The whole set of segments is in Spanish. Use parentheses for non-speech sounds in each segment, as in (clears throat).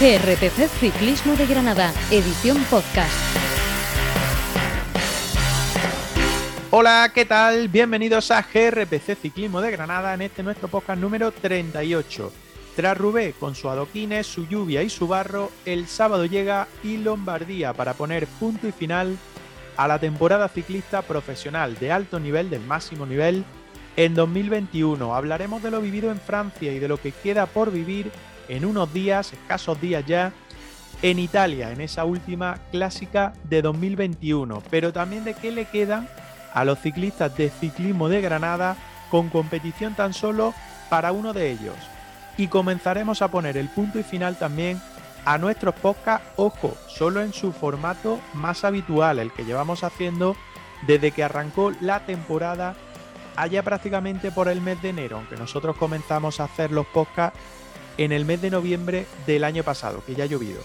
GRPC Ciclismo de Granada, edición podcast. Hola, ¿qué tal? Bienvenidos a GRPC Ciclismo de Granada en este nuestro podcast número 38. Tras Rubé, con su adoquines, su lluvia y su barro, el sábado llega y Lombardía para poner punto y final a la temporada ciclista profesional de alto nivel, del máximo nivel, en 2021. Hablaremos de lo vivido en Francia y de lo que queda por vivir en unos días, escasos días ya, en Italia, en esa última clásica de 2021, pero también de qué le quedan a los ciclistas de ciclismo de Granada con competición tan solo para uno de ellos. Y comenzaremos a poner el punto y final también a nuestros podcasts, ojo, solo en su formato más habitual, el que llevamos haciendo desde que arrancó la temporada allá prácticamente por el mes de enero, aunque nosotros comenzamos a hacer los podcasts en el mes de noviembre del año pasado, que ya ha llovido.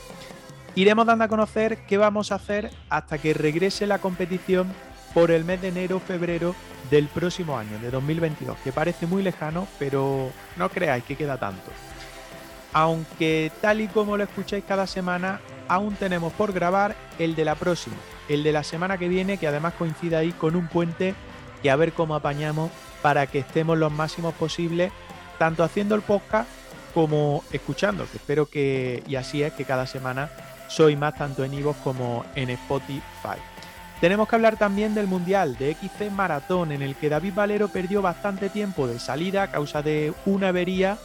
Iremos dando a conocer qué vamos a hacer hasta que regrese la competición por el mes de enero febrero del próximo año, de 2022, que parece muy lejano, pero no creáis que queda tanto. Aunque tal y como lo escucháis cada semana, aún tenemos por grabar el de la próxima, el de la semana que viene, que además coincide ahí con un puente que a ver cómo apañamos para que estemos los máximos posibles, tanto haciendo el podcast como escuchando, que espero que, y así es, que cada semana soy más tanto en Ivo como en Spotify. Tenemos que hablar también del Mundial de XC Maratón, en el que David Valero perdió bastante tiempo de salida a causa de una avería,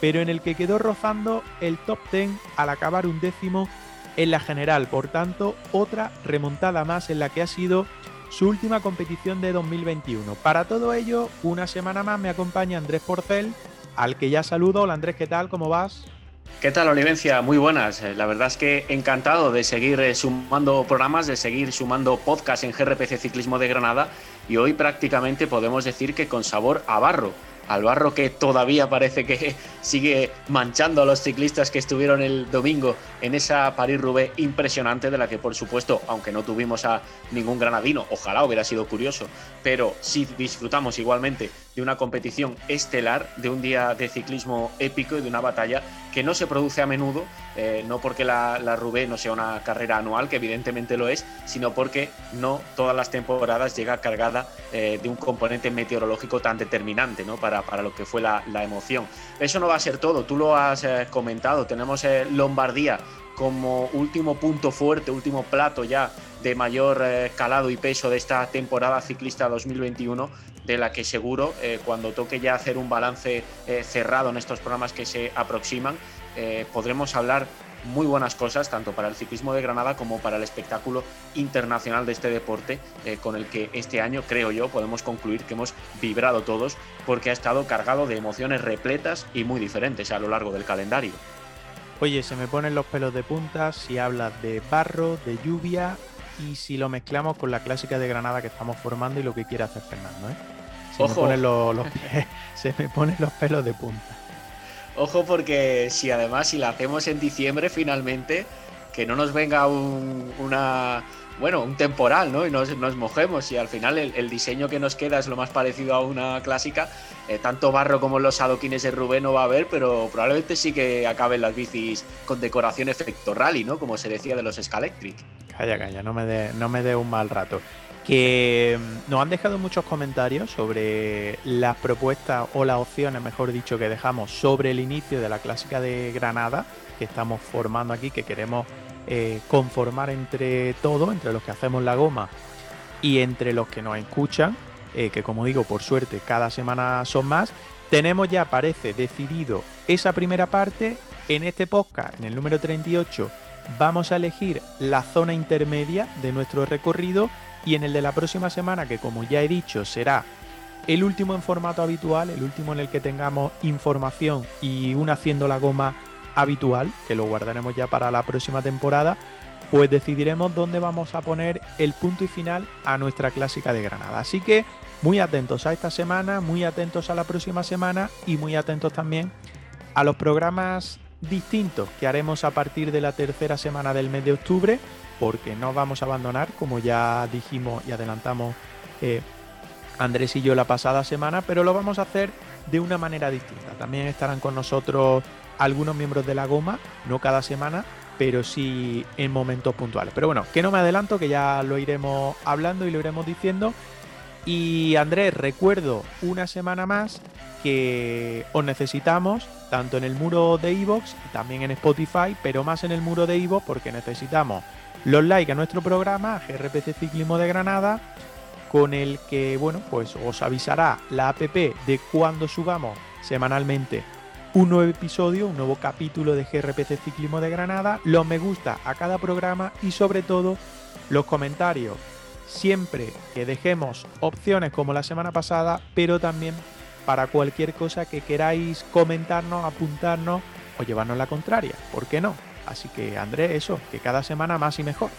pero en el que quedó rozando el top 10 al acabar un décimo en la general. Por tanto, otra remontada más en la que ha sido su última competición de 2021. Para todo ello, una semana más me acompaña Andrés Porcel, al que ya saludo. Hola Andrés, ¿qué tal? ¿Cómo vas? ¿Qué tal, Olivencia? Muy buenas. Eh, la verdad es que encantado de seguir eh, sumando programas, de seguir sumando podcasts en GRPC Ciclismo de Granada y hoy prácticamente podemos decir que con sabor a barro al barro que todavía parece que sigue manchando a los ciclistas que estuvieron el domingo en esa París-Roubaix impresionante de la que por supuesto, aunque no tuvimos a ningún granadino, ojalá hubiera sido curioso, pero sí disfrutamos igualmente de una competición estelar, de un día de ciclismo épico y de una batalla que no se produce a menudo, eh, no porque la, Roubaix no sea una carrera anual, que evidentemente lo es, sino porque no todas las temporadas llega cargada eh, de un componente meteorológico tan determinante ¿no? para, para lo que fue la, emoción. Eso no va a ser todo, tú lo has eh, comentado, tenemos Lombardía como último punto fuerte, último plato ya de mayor calado y peso de esta temporada ciclista 2021 de la que seguro eh, cuando toque ya hacer un balance eh, cerrado en estos programas que se aproximan, eh, podremos hablar muy buenas cosas, tanto para el ciclismo de Granada como para el espectáculo internacional de este deporte, con el que este año, creo yo, podemos concluir que hemos vibrado todos, porque ha estado cargado de emociones repletas y muy diferentes a lo largo del calendario. Oye, se me ponen los pelos de punta si hablas de barro, de lluvia y si lo mezclamos con la clásica de Granada que estamos formando y lo que quiere hacer Fernando. ¿eh? Se, Me ponen los, (laughs) se me ponen los pelos de punta. Ojo porque si además si la hacemos en diciembre finalmente, que no nos venga un, una bueno, un temporal, ¿no? Y nos, nos mojemos y al final el, diseño que nos queda es lo más parecido a una clásica. Eh, tanto barro como los adoquines de Rubén no va a haber, pero probablemente sí que acaben las bicis con decoración efecto rally, ¿no? Como se decía de los Scalectric. Calla, calla, no me dé no me dé un mal rato. Que mm, nos han dejado muchos comentarios sobre las propuestas o las opciones, mejor dicho, que dejamos sobre el inicio de la clásica de Granada, que estamos formando aquí, que queremos eh, conformar entre todos, entre los que hacemos la goma y entre los que nos escuchan, eh, que como digo, por suerte cada semana son más, tenemos ya, parece, decidido esa primera parte. En este podcast, en el número 38, vamos a elegir la zona intermedia de nuestro recorrido y en el de la próxima semana, que como ya he dicho, será el último en formato habitual, el último en el que tengamos información y un haciendo la goma habitual, que lo guardaremos ya para la próxima temporada, pues decidiremos dónde vamos a poner el punto y final a nuestra clásica de Granada. Así que muy atentos a esta semana, muy atentos a la próxima semana y muy atentos también a los programas distintos que haremos a partir de la tercera semana del mes de octubre, porque no vamos a abandonar, como ya dijimos y adelantamos eh, Andrés y yo la pasada semana, pero lo vamos a hacer de una manera distinta. También estarán con nosotros algunos miembros de la goma, no cada semana, pero sí en momentos puntuales. Pero bueno, que no me adelanto, que ya lo iremos hablando y lo iremos diciendo. Y Andrés, recuerdo una semana más que os necesitamos, tanto en el muro de Evox, también en Spotify, pero más en el muro de Evox porque necesitamos los likes a nuestro programa, GRPC Ciclismo de Granada, con el que, bueno, pues os avisará la app de cuando subamos semanalmente un nuevo episodio, un nuevo capítulo de GRPC Ciclismo de Granada, los me gusta a cada programa y sobre todo los comentarios. Siempre que dejemos opciones como la semana pasada, pero también para cualquier cosa que queráis comentarnos, apuntarnos o llevarnos la contraria. ¿Por qué no? Así que Andrés, eso, que cada semana más y mejor.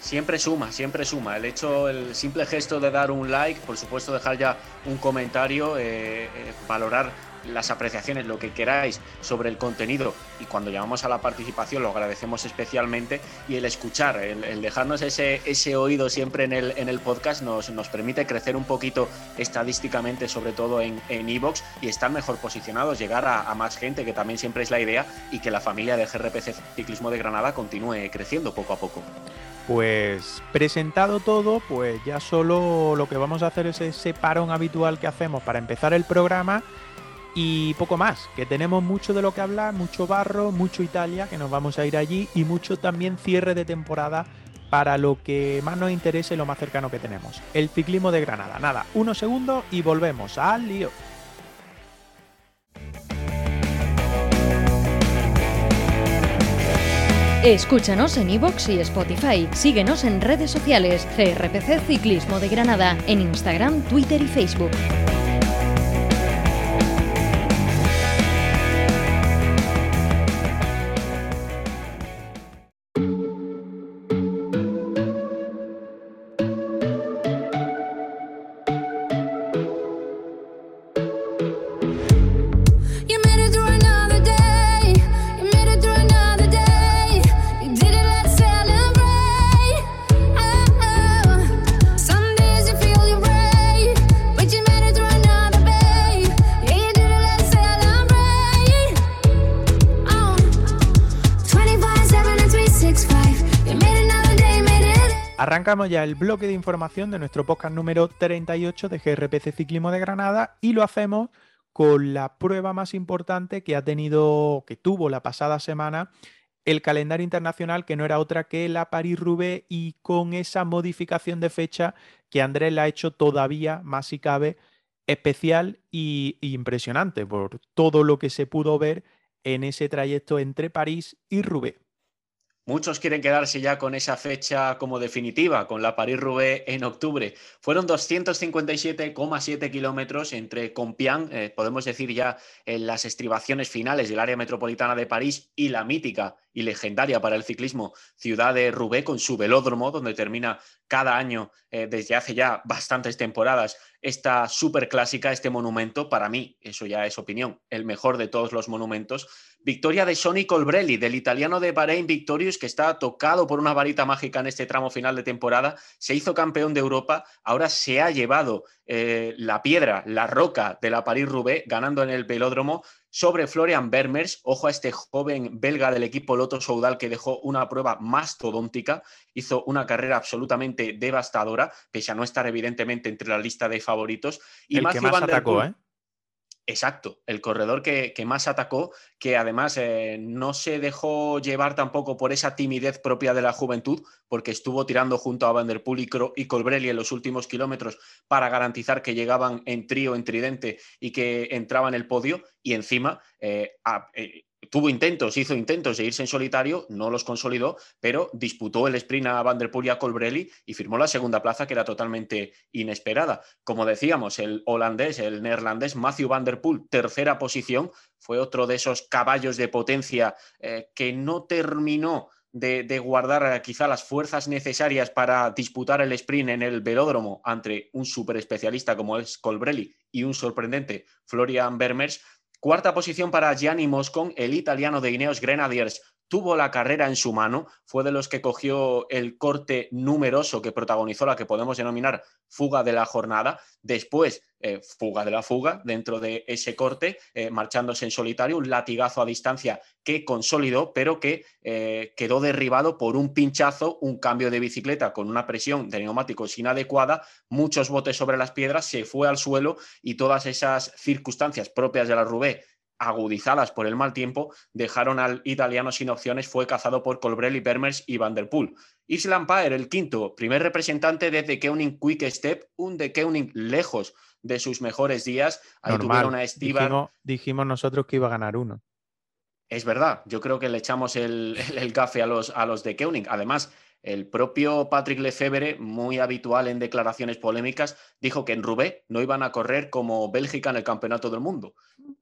Siempre suma, siempre suma. El hecho, el simple gesto de dar un like, por supuesto dejar ya un comentario, eh, eh, valorar las apreciaciones, lo que queráis sobre el contenido y cuando llamamos a la participación lo agradecemos especialmente y el escuchar, el, dejarnos ese, ese oído siempre en el, en el podcast nos, nos permite crecer un poquito estadísticamente, sobre todo en Evox y estar mejor posicionados, llegar a, a, más gente, que también siempre es la idea y que la familia de GRPC Ciclismo de Granada continúe creciendo poco a poco. Pues presentado todo, pues ya solo lo que vamos a hacer es ese parón habitual que hacemos para empezar el programa y poco más, que tenemos mucho de lo que hablar, mucho barro, mucho Italia, que nos vamos a ir allí, y mucho también cierre de temporada para lo que más nos interese, lo más cercano que tenemos. El ciclismo de Granada. Nada, unos segundos y volvemos al lío. Escúchanos en iVoox y Spotify. Síguenos en redes sociales. CRPC Ciclismo de Granada. En Instagram, Twitter y Facebook. Arrancamos ya el bloque de información de nuestro podcast número 38 de GRPC Ciclismo de Granada y lo hacemos con la prueba más importante que ha tenido, que tuvo la pasada semana el calendario internacional, que no era otra que la París-Roubaix y con esa modificación de fecha que Andrés la ha hecho todavía más si cabe especial y impresionante por todo lo que se pudo ver en ese trayecto entre París y Roubaix. Muchos quieren quedarse ya con esa fecha como definitiva, con la París-Roubaix en octubre. Fueron 257,7 kilómetros entre Compián, eh, podemos decir ya en las estribaciones finales del área metropolitana de París, y la mítica y legendaria para el ciclismo ciudad de Roubaix con su velódromo, donde termina cada año eh, desde hace ya bastantes temporadas esta super clásica, este monumento, para mí, eso ya es opinión, el mejor de todos los monumentos. Victoria de Sonny Colbrelli, del italiano de Bahrein Victorious, que está tocado por una varita mágica en este tramo final de temporada, se hizo campeón de Europa, ahora se ha llevado eh, la piedra, la roca de la París-Roubaix, ganando en el velódromo sobre Florian Bermers. Ojo a este joven belga del equipo Loto Soudal que dejó una prueba mastodóntica, hizo una carrera absolutamente devastadora, pese a no estar evidentemente entre la lista de favoritos. Y el que más atacó, ¿eh? Exacto, el corredor que, más atacó, que además eh, no se dejó llevar tampoco por esa timidez propia de la juventud, porque estuvo tirando junto a Van der Poel y, Colbrelli en los últimos kilómetros para garantizar que llegaban en trío, en tridente y que entraban en el podio, y encima eh, eh, tuvo intentos, hizo intentos de irse en solitario, no los consolidó, pero disputó el sprint a Van der Poel y a Colbrelli y firmó la segunda plaza que era totalmente inesperada. Como decíamos, el holandés, el neerlandés Matthew Van der Poel, tercera posición, fue otro de esos caballos de potencia eh, que no terminó de, de, guardar eh, quizá las fuerzas necesarias para disputar el sprint en el velódromo ante un super especialista como es Colbrelli y un sorprendente Florian Bermers, Cuarta posición para Gianni Moscon, el italiano de Ineos Grenadiers, tuvo la carrera en su mano, fue de los que cogió el corte numeroso que protagonizó la que podemos denominar fuga de la jornada, después eh, fuga de la fuga dentro de ese corte, eh, marchándose en solitario, un latigazo a distancia que consolidó, pero que eh, quedó derribado por un pinchazo, un cambio de bicicleta con una presión de neumáticos inadecuada, muchos botes sobre las piedras, se fue al suelo y todas esas circunstancias propias de la Rubé agudizadas por el mal tiempo, dejaron al italiano sin opciones, fue cazado por Colbrelli, Bermers y Van der Poel. Island Paer, el quinto, primer representante de The Keuning Quick Step, un The Keuning lejos de sus mejores días. Ahí tuvieron a Estibar. Dijimos, nosotros que iba a ganar uno. Es verdad, yo creo que le echamos el, (laughs) el, a los, a los de Keuning. Además, el propio Patrick Lefebvre, muy habitual en declaraciones polémicas, dijo que en Roubaix no iban a correr como Bélgica en el Campeonato del Mundo.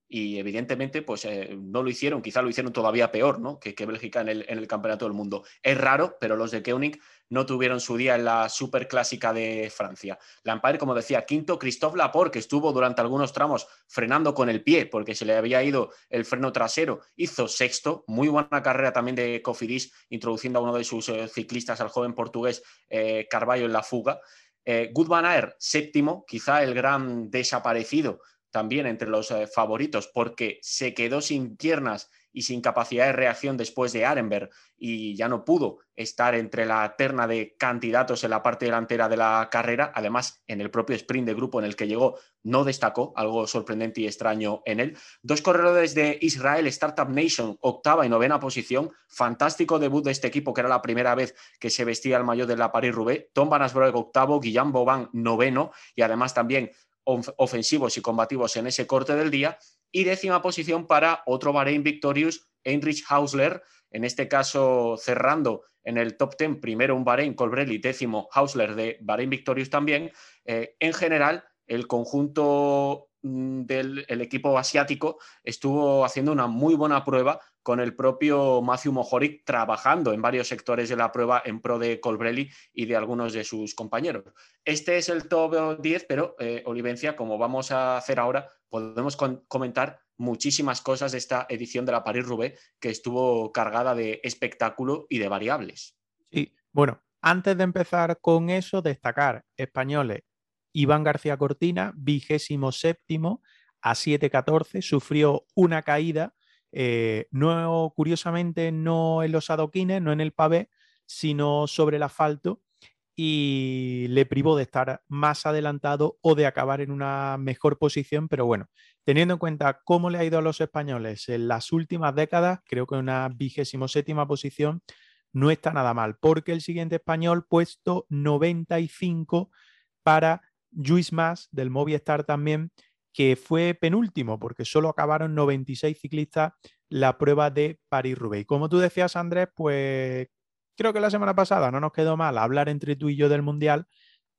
Y evidentemente, pues eh, no lo hicieron, quizá lo hicieron todavía peor, ¿no? Que, Bélgica en el, en el, Campeonato del Mundo. Es raro, pero los de Koenig no tuvieron su día en la Superclásica de Francia. Lampard, como decía, quinto, Christophe Laporte, que estuvo durante algunos tramos frenando con el pie porque se le había ido el freno trasero, hizo sexto. Muy buena carrera también de Cofidis, introduciendo a uno de sus eh, ciclistas, al joven portugués eh, Carballo, en la fuga. Eh, Air, séptimo, quizá el gran desaparecido también entre los eh, favoritos porque se quedó sin piernas y sin capacidad de reacción después de Arenberg y ya no pudo estar entre la terna de candidatos en la parte delantera de la carrera. Además, en el propio sprint de grupo en el que llegó no destacó, algo sorprendente y extraño en él. Dos corredores de Israel, Startup Nation, octava y novena posición. Fantástico debut de este equipo, que era la primera vez que se vestía el mayor de la Paris-Roubaix. Tom Van Asbroek, octavo, Guillaume Boban, noveno y además también ofensivos y combativos en ese corte del día. Y décima posición para otro Bahrein Victorious, Heinrich Hausler, en este caso cerrando en el top 10, primero un Bahrein Colbrelli, décimo Hausler de Bahrein Victorious también. Eh, en general, el conjunto mm, del equipo asiático estuvo haciendo una muy buena prueba con el propio Matthew Mohoric trabajando en varios sectores de la prueba en pro de Colbrelli y de algunos de sus compañeros. Este es el top 10, pero eh, Olivencia, como vamos a hacer ahora, podemos comentar muchísimas cosas de esta edición de la París-Roubaix que estuvo cargada de espectáculo y de variables. Sí, bueno, antes de empezar con eso, destacar españoles. Iván García Cortina, vigésimo séptimo a 7.14, sufrió una caída eh, no, curiosamente, no en los adoquines, no en el pavé, sino sobre el asfalto y le privó de estar más adelantado o de acabar en una mejor posición, pero bueno, teniendo en cuenta cómo le ha ido a los españoles en las últimas décadas, creo que una vigésimo séptima posición no está nada mal, porque el siguiente español puesto 95 para Luis Mas del Movistar también, que fue penúltimo, porque solo acabaron 96 ciclistas la prueba de París-Roubaix. Como tú decías, Andrés, pues creo que la semana pasada no nos quedó mal hablar entre tú y yo del Mundial,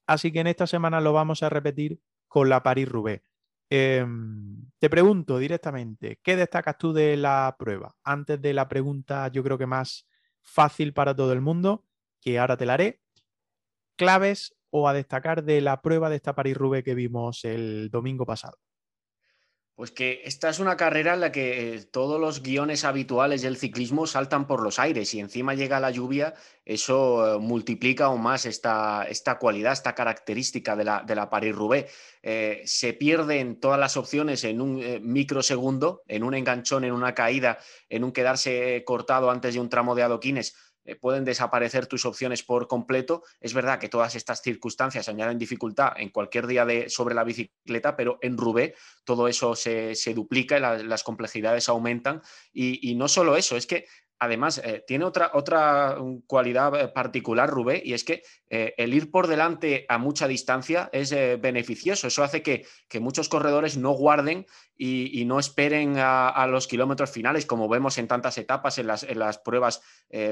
así que en esta semana lo vamos a repetir con la París-Roubaix. Em, te pregunto directamente, ¿qué destacas tú de la prueba? Antes de la pregunta, yo creo que más fácil para todo el mundo, que ahora te la haré. Claves o a destacar de la prueba de esta París-Roubaix que vimos el domingo pasado? Pues que esta es una carrera en la que eh, todos los guiones habituales del ciclismo saltan por los aires y encima llega la lluvia, eso eh, multiplica aún más esta, esta cualidad, esta característica de la, de la Paris-Roubaix. Eh, se pierden todas las opciones en un microsegundo, en un enganchón, en una caída, en un quedarse cortado antes de un tramo de adoquines eh, pueden desaparecer tus opciones por completo. Es verdad que todas estas circunstancias añaden dificultad en cualquier día de, sobre la bicicleta, pero en Rubé todo eso se, duplica y las complejidades aumentan. Y, y, no solo eso, es que además eh, tiene otra, otra cualidad eh, particular, Rubé, y es que el ir por delante a mucha distancia es beneficioso. Eso hace que, muchos corredores no guarden y, no esperen a, los kilómetros finales, como vemos en tantas etapas en las, en las pruebas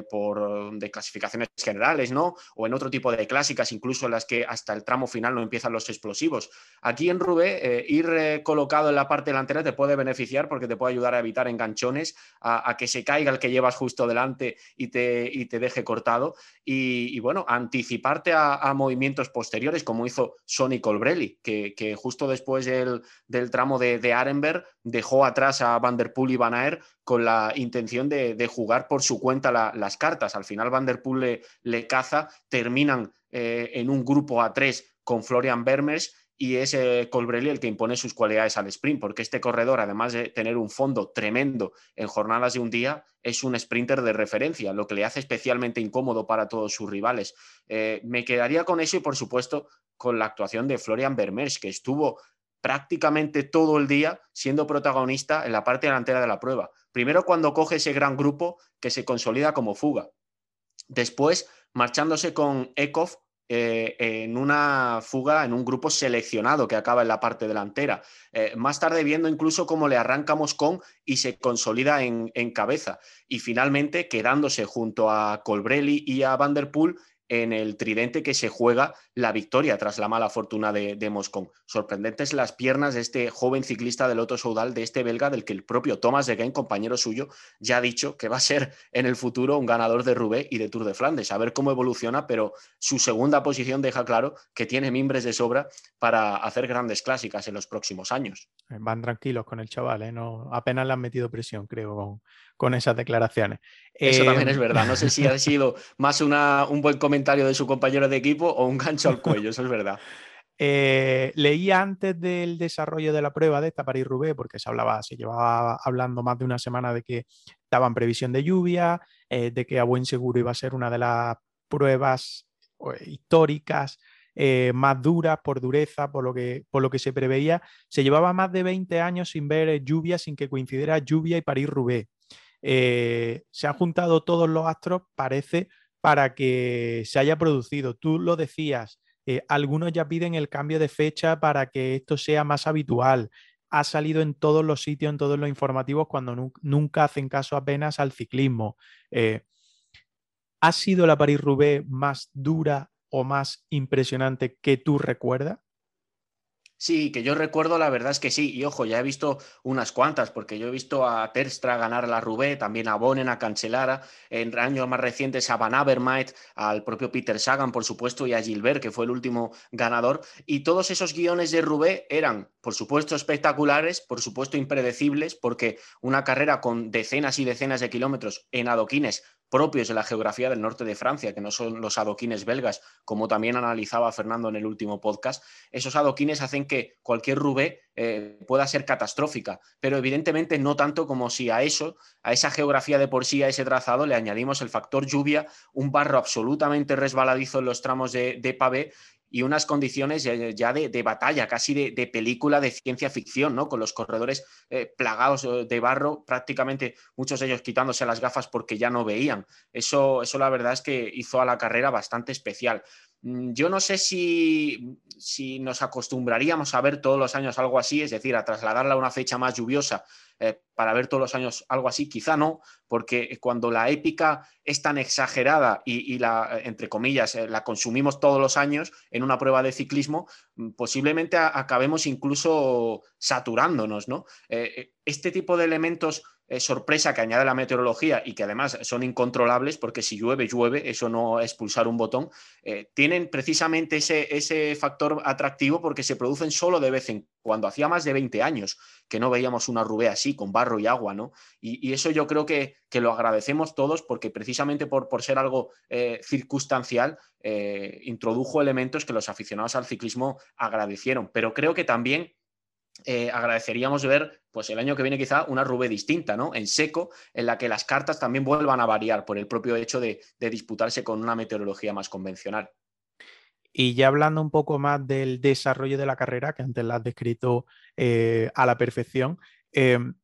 por, de clasificaciones generales, ¿no? O en otro tipo de clásicas, incluso en las que hasta el tramo final no empiezan los explosivos. Aquí en Rubé, ir colocado en la parte delantera te puede beneficiar porque te puede ayudar a evitar enganchones, a, a que se caiga el que llevas justo delante y te, y te deje cortado. Y, bueno, anticiparte a, movimientos posteriores, como hizo Sonny Colbrelli, que, que justo después del, tramo de, de, Dejó atrás a Van der Poel y Van Aert con la intención de, jugar por su cuenta las cartas. Al final Van der Poel le, le caza, terminan eh, en un grupo a tres con Florian Bermers y es eh, Colbrelli el que impone sus cualidades al sprint, porque este corredor, además de tener un fondo tremendo en jornadas de un día, es un sprinter de referencia, lo que le hace especialmente incómodo para todos sus rivales. Eh, me quedaría con eso y, por supuesto, con la actuación de Florian Bermers, que estuvo prácticamente todo el día siendo protagonista en la parte delantera de la prueba. Primero cuando coge ese gran grupo que se consolida como fuga. Después marchándose con Ekov eh, en una fuga, en un grupo seleccionado que acaba en la parte delantera. Eh, más tarde viendo incluso cómo le arrancamos con y se consolida en, en, cabeza. Y finalmente quedándose junto a Colbrelli y a Vanderpool en el tridente que se juega la victoria tras la mala fortuna de, de Moscón. Sorprendentes las piernas de este joven ciclista del Loto Soudal, de este belga, del que el propio Thomas de Gain, compañero suyo, ya ha dicho que va a ser en el futuro un ganador de Roubaix y de Tour de Flandes. A ver cómo evoluciona, pero su segunda posición deja claro que tiene mimbres de sobra para hacer grandes clásicas en los próximos años. Van tranquilos con el chaval, ¿eh? no, apenas le han metido presión, creo, con, con esas declaraciones. Eso también es em, verdad. No sé si ha (laughs) sido más una, un buen comentario de su compañero de equipo o un gancho al cuello, eso es verdad. (laughs) Eh, leía antes del desarrollo de la prueba de esta París-Roubaix, porque se hablaba, se llevaba hablando más de una semana de que estaban previsión de lluvia, eh, de que a buen seguro iba a ser una de las pruebas históricas eh, más duras por dureza, por lo, que, por lo que se preveía. Se llevaba más de 20 años sin ver lluvia, sin que coincidiera lluvia y París-Roubaix. Eh, se han juntado todos los astros, parece, para que se haya producido. Tú lo decías, eh, algunos ya piden el cambio de fecha para que esto sea más habitual. Ha salido en todos los sitios, en todos los informativos, cuando nunca hacen caso apenas al ciclismo. Eh, ¿Ha sido la París-Roubaix más dura o más impresionante que tú recuerdas? Sí, que yo recuerdo, la verdad es que sí. Y ojo, ya he visto unas cuantas, porque yo he visto a Terstra ganar la Rubé, también a Bonen, a Cancelara, en años más recientes a Van Avermaet, al propio Peter Sagan, por supuesto, y a Gilbert, que fue el último ganador. Y todos esos guiones de Rubé eran, por supuesto, espectaculares, por supuesto, impredecibles, porque una carrera con decenas y decenas de kilómetros en adoquines propios de la geografía del norte de Francia, que no son los adoquines belgas, como también analizaba Fernando en el último podcast, esos adoquines hacen que cualquier Rubé eh, pueda ser catastrófica, pero evidentemente no tanto como si a eso, a esa geografía de por sí, a ese trazado, le añadimos el factor lluvia, un barro absolutamente resbaladizo en los tramos de, de pavé y unas condiciones ya de, batalla, casi de, película de ciencia ficción, ¿no? Con los corredores eh, plagados eh, de barro, prácticamente muchos de ellos quitándose las gafas porque ya no veían. Eso, eso la verdad es que hizo a la carrera bastante especial. Mm, yo no sé si, nos acostumbraríamos a ver todos los años algo así, es decir, a trasladarla a una fecha más lluviosa eh, para ver todos los años algo así, quizá no, porque cuando la épica es tan exagerada y, la, entre comillas, eh, la consumimos todos los años en una prueba de ciclismo, mm, posiblemente acabemos incluso saturándonos, ¿no? Eh, este tipo de elementos sorpresa que añade la meteorología y que además son incontrolables porque si llueve, llueve, eso no es pulsar un botón, eh, tienen precisamente ese, ese, factor atractivo porque se producen solo de vez en cuando. Hacía más de 20 años que no veíamos una rubé así, con barro y agua, ¿no? Y, eso yo creo que, que, lo agradecemos todos porque precisamente por, por ser algo eh, circunstancial, eh, introdujo elementos que los aficionados al ciclismo agradecieron. Pero creo que también eh, agradeceríamos ver, pues el año que viene quizá una Rubé distinta, ¿no? En seco, en la que las cartas también vuelvan a variar por el propio hecho de, disputarse con una meteorología más convencional. Y ya hablando un poco más del desarrollo de la carrera, que antes la has descrito eh, a la perfección, em,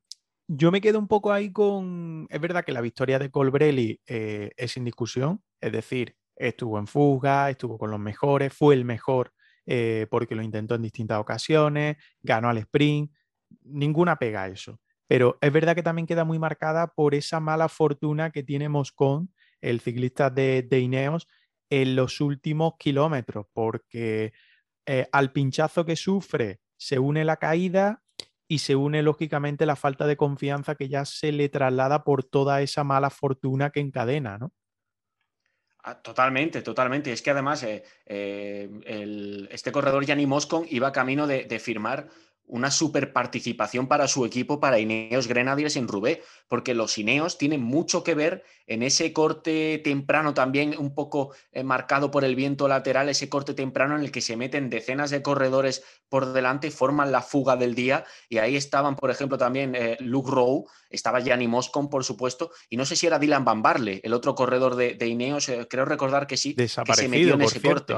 yo me quedo un poco ahí con. Es verdad que la victoria de Colbrelli eh, es sin discusión, es decir, estuvo en fuga, estuvo con los mejores, fue el mejor eh, porque lo intentó en distintas ocasiones, ganó al sprint, ninguna pega a eso. Pero es verdad que también queda muy marcada por esa mala fortuna que tiene Moscón, el ciclista de, Ineos, en los últimos kilómetros, porque eh, al pinchazo que sufre se une la caída y se une lógicamente la falta de confianza que ya se le traslada por toda esa mala fortuna que encadena, ¿no? Ah, totalmente, totalmente. Es que además eh, eh, este corredor Gianni Moscon iba camino de firmar una super participación para su equipo, para Ineos Grenadiers en Rubé, porque los Ineos tienen mucho que ver en ese corte temprano también un poco eh, marcado por el viento lateral, ese corte temprano en el que se meten decenas de corredores por delante, forman la fuga del día y ahí estaban, por ejemplo, también eh, Luke Rowe, estaba Gianni Moscon, por supuesto, y no sé si era Dylan Van Barle, el otro corredor de, Ineos, eh, creo recordar que sí, que se metió en ese corte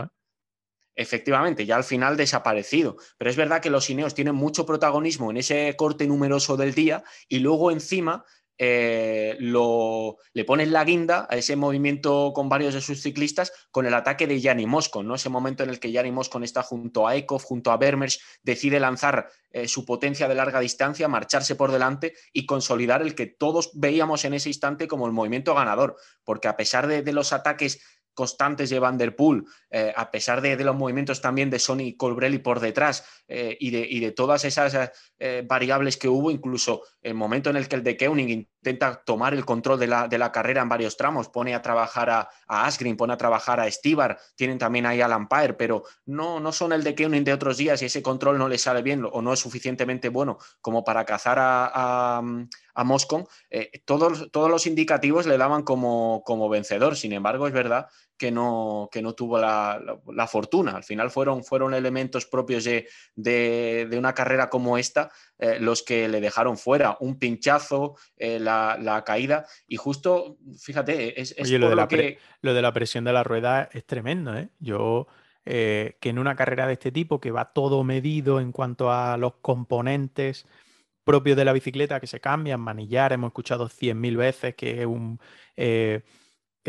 efectivamente, ya al final desaparecido. Pero es verdad que los Ineos tienen mucho protagonismo en ese corte numeroso del día y luego encima eh, lo, le ponen la guinda a ese movimiento con varios de sus ciclistas con el ataque de Yanni Moscon, ¿no? Ese momento en el que Yanni Moscon está junto a Ekov, junto a Bermers, decide lanzar eh, su potencia de larga distancia, marcharse por delante y consolidar el que todos veíamos en ese instante como el movimiento ganador, porque a pesar de los ataques constantes de Van der Poel, eh, a pesar de, los movimientos también de Sonny Colbrelli por detrás eh, y, de, y, de, todas esas eh, variables que hubo, incluso el momento en el que el de Keuning intenta tomar el control de la, de la carrera en varios tramos, pone a trabajar a, a, Asgreen, pone a trabajar a Stibar, tienen también ahí a Lampire, pero no, no son el de Keuning de otros días y ese control no le sale bien o no es suficientemente bueno como para cazar a, a Moscon, todos, todos los indicativos le daban como, como vencedor. Sin embargo, es verdad que no, que no tuvo la, fortuna. Al final fueron, fueron elementos propios de, una carrera como esta eh, los que le dejaron fuera. Un pinchazo, eh, la, caída. Y justo, fíjate, es, lo, de la que... lo de la presión de la rueda es tremendo. ¿eh? Yo, que en una carrera de este tipo, que va todo medido en cuanto a los componentes propios de la bicicleta que se cambian, manillar, hemos escuchado 100.000 veces que es un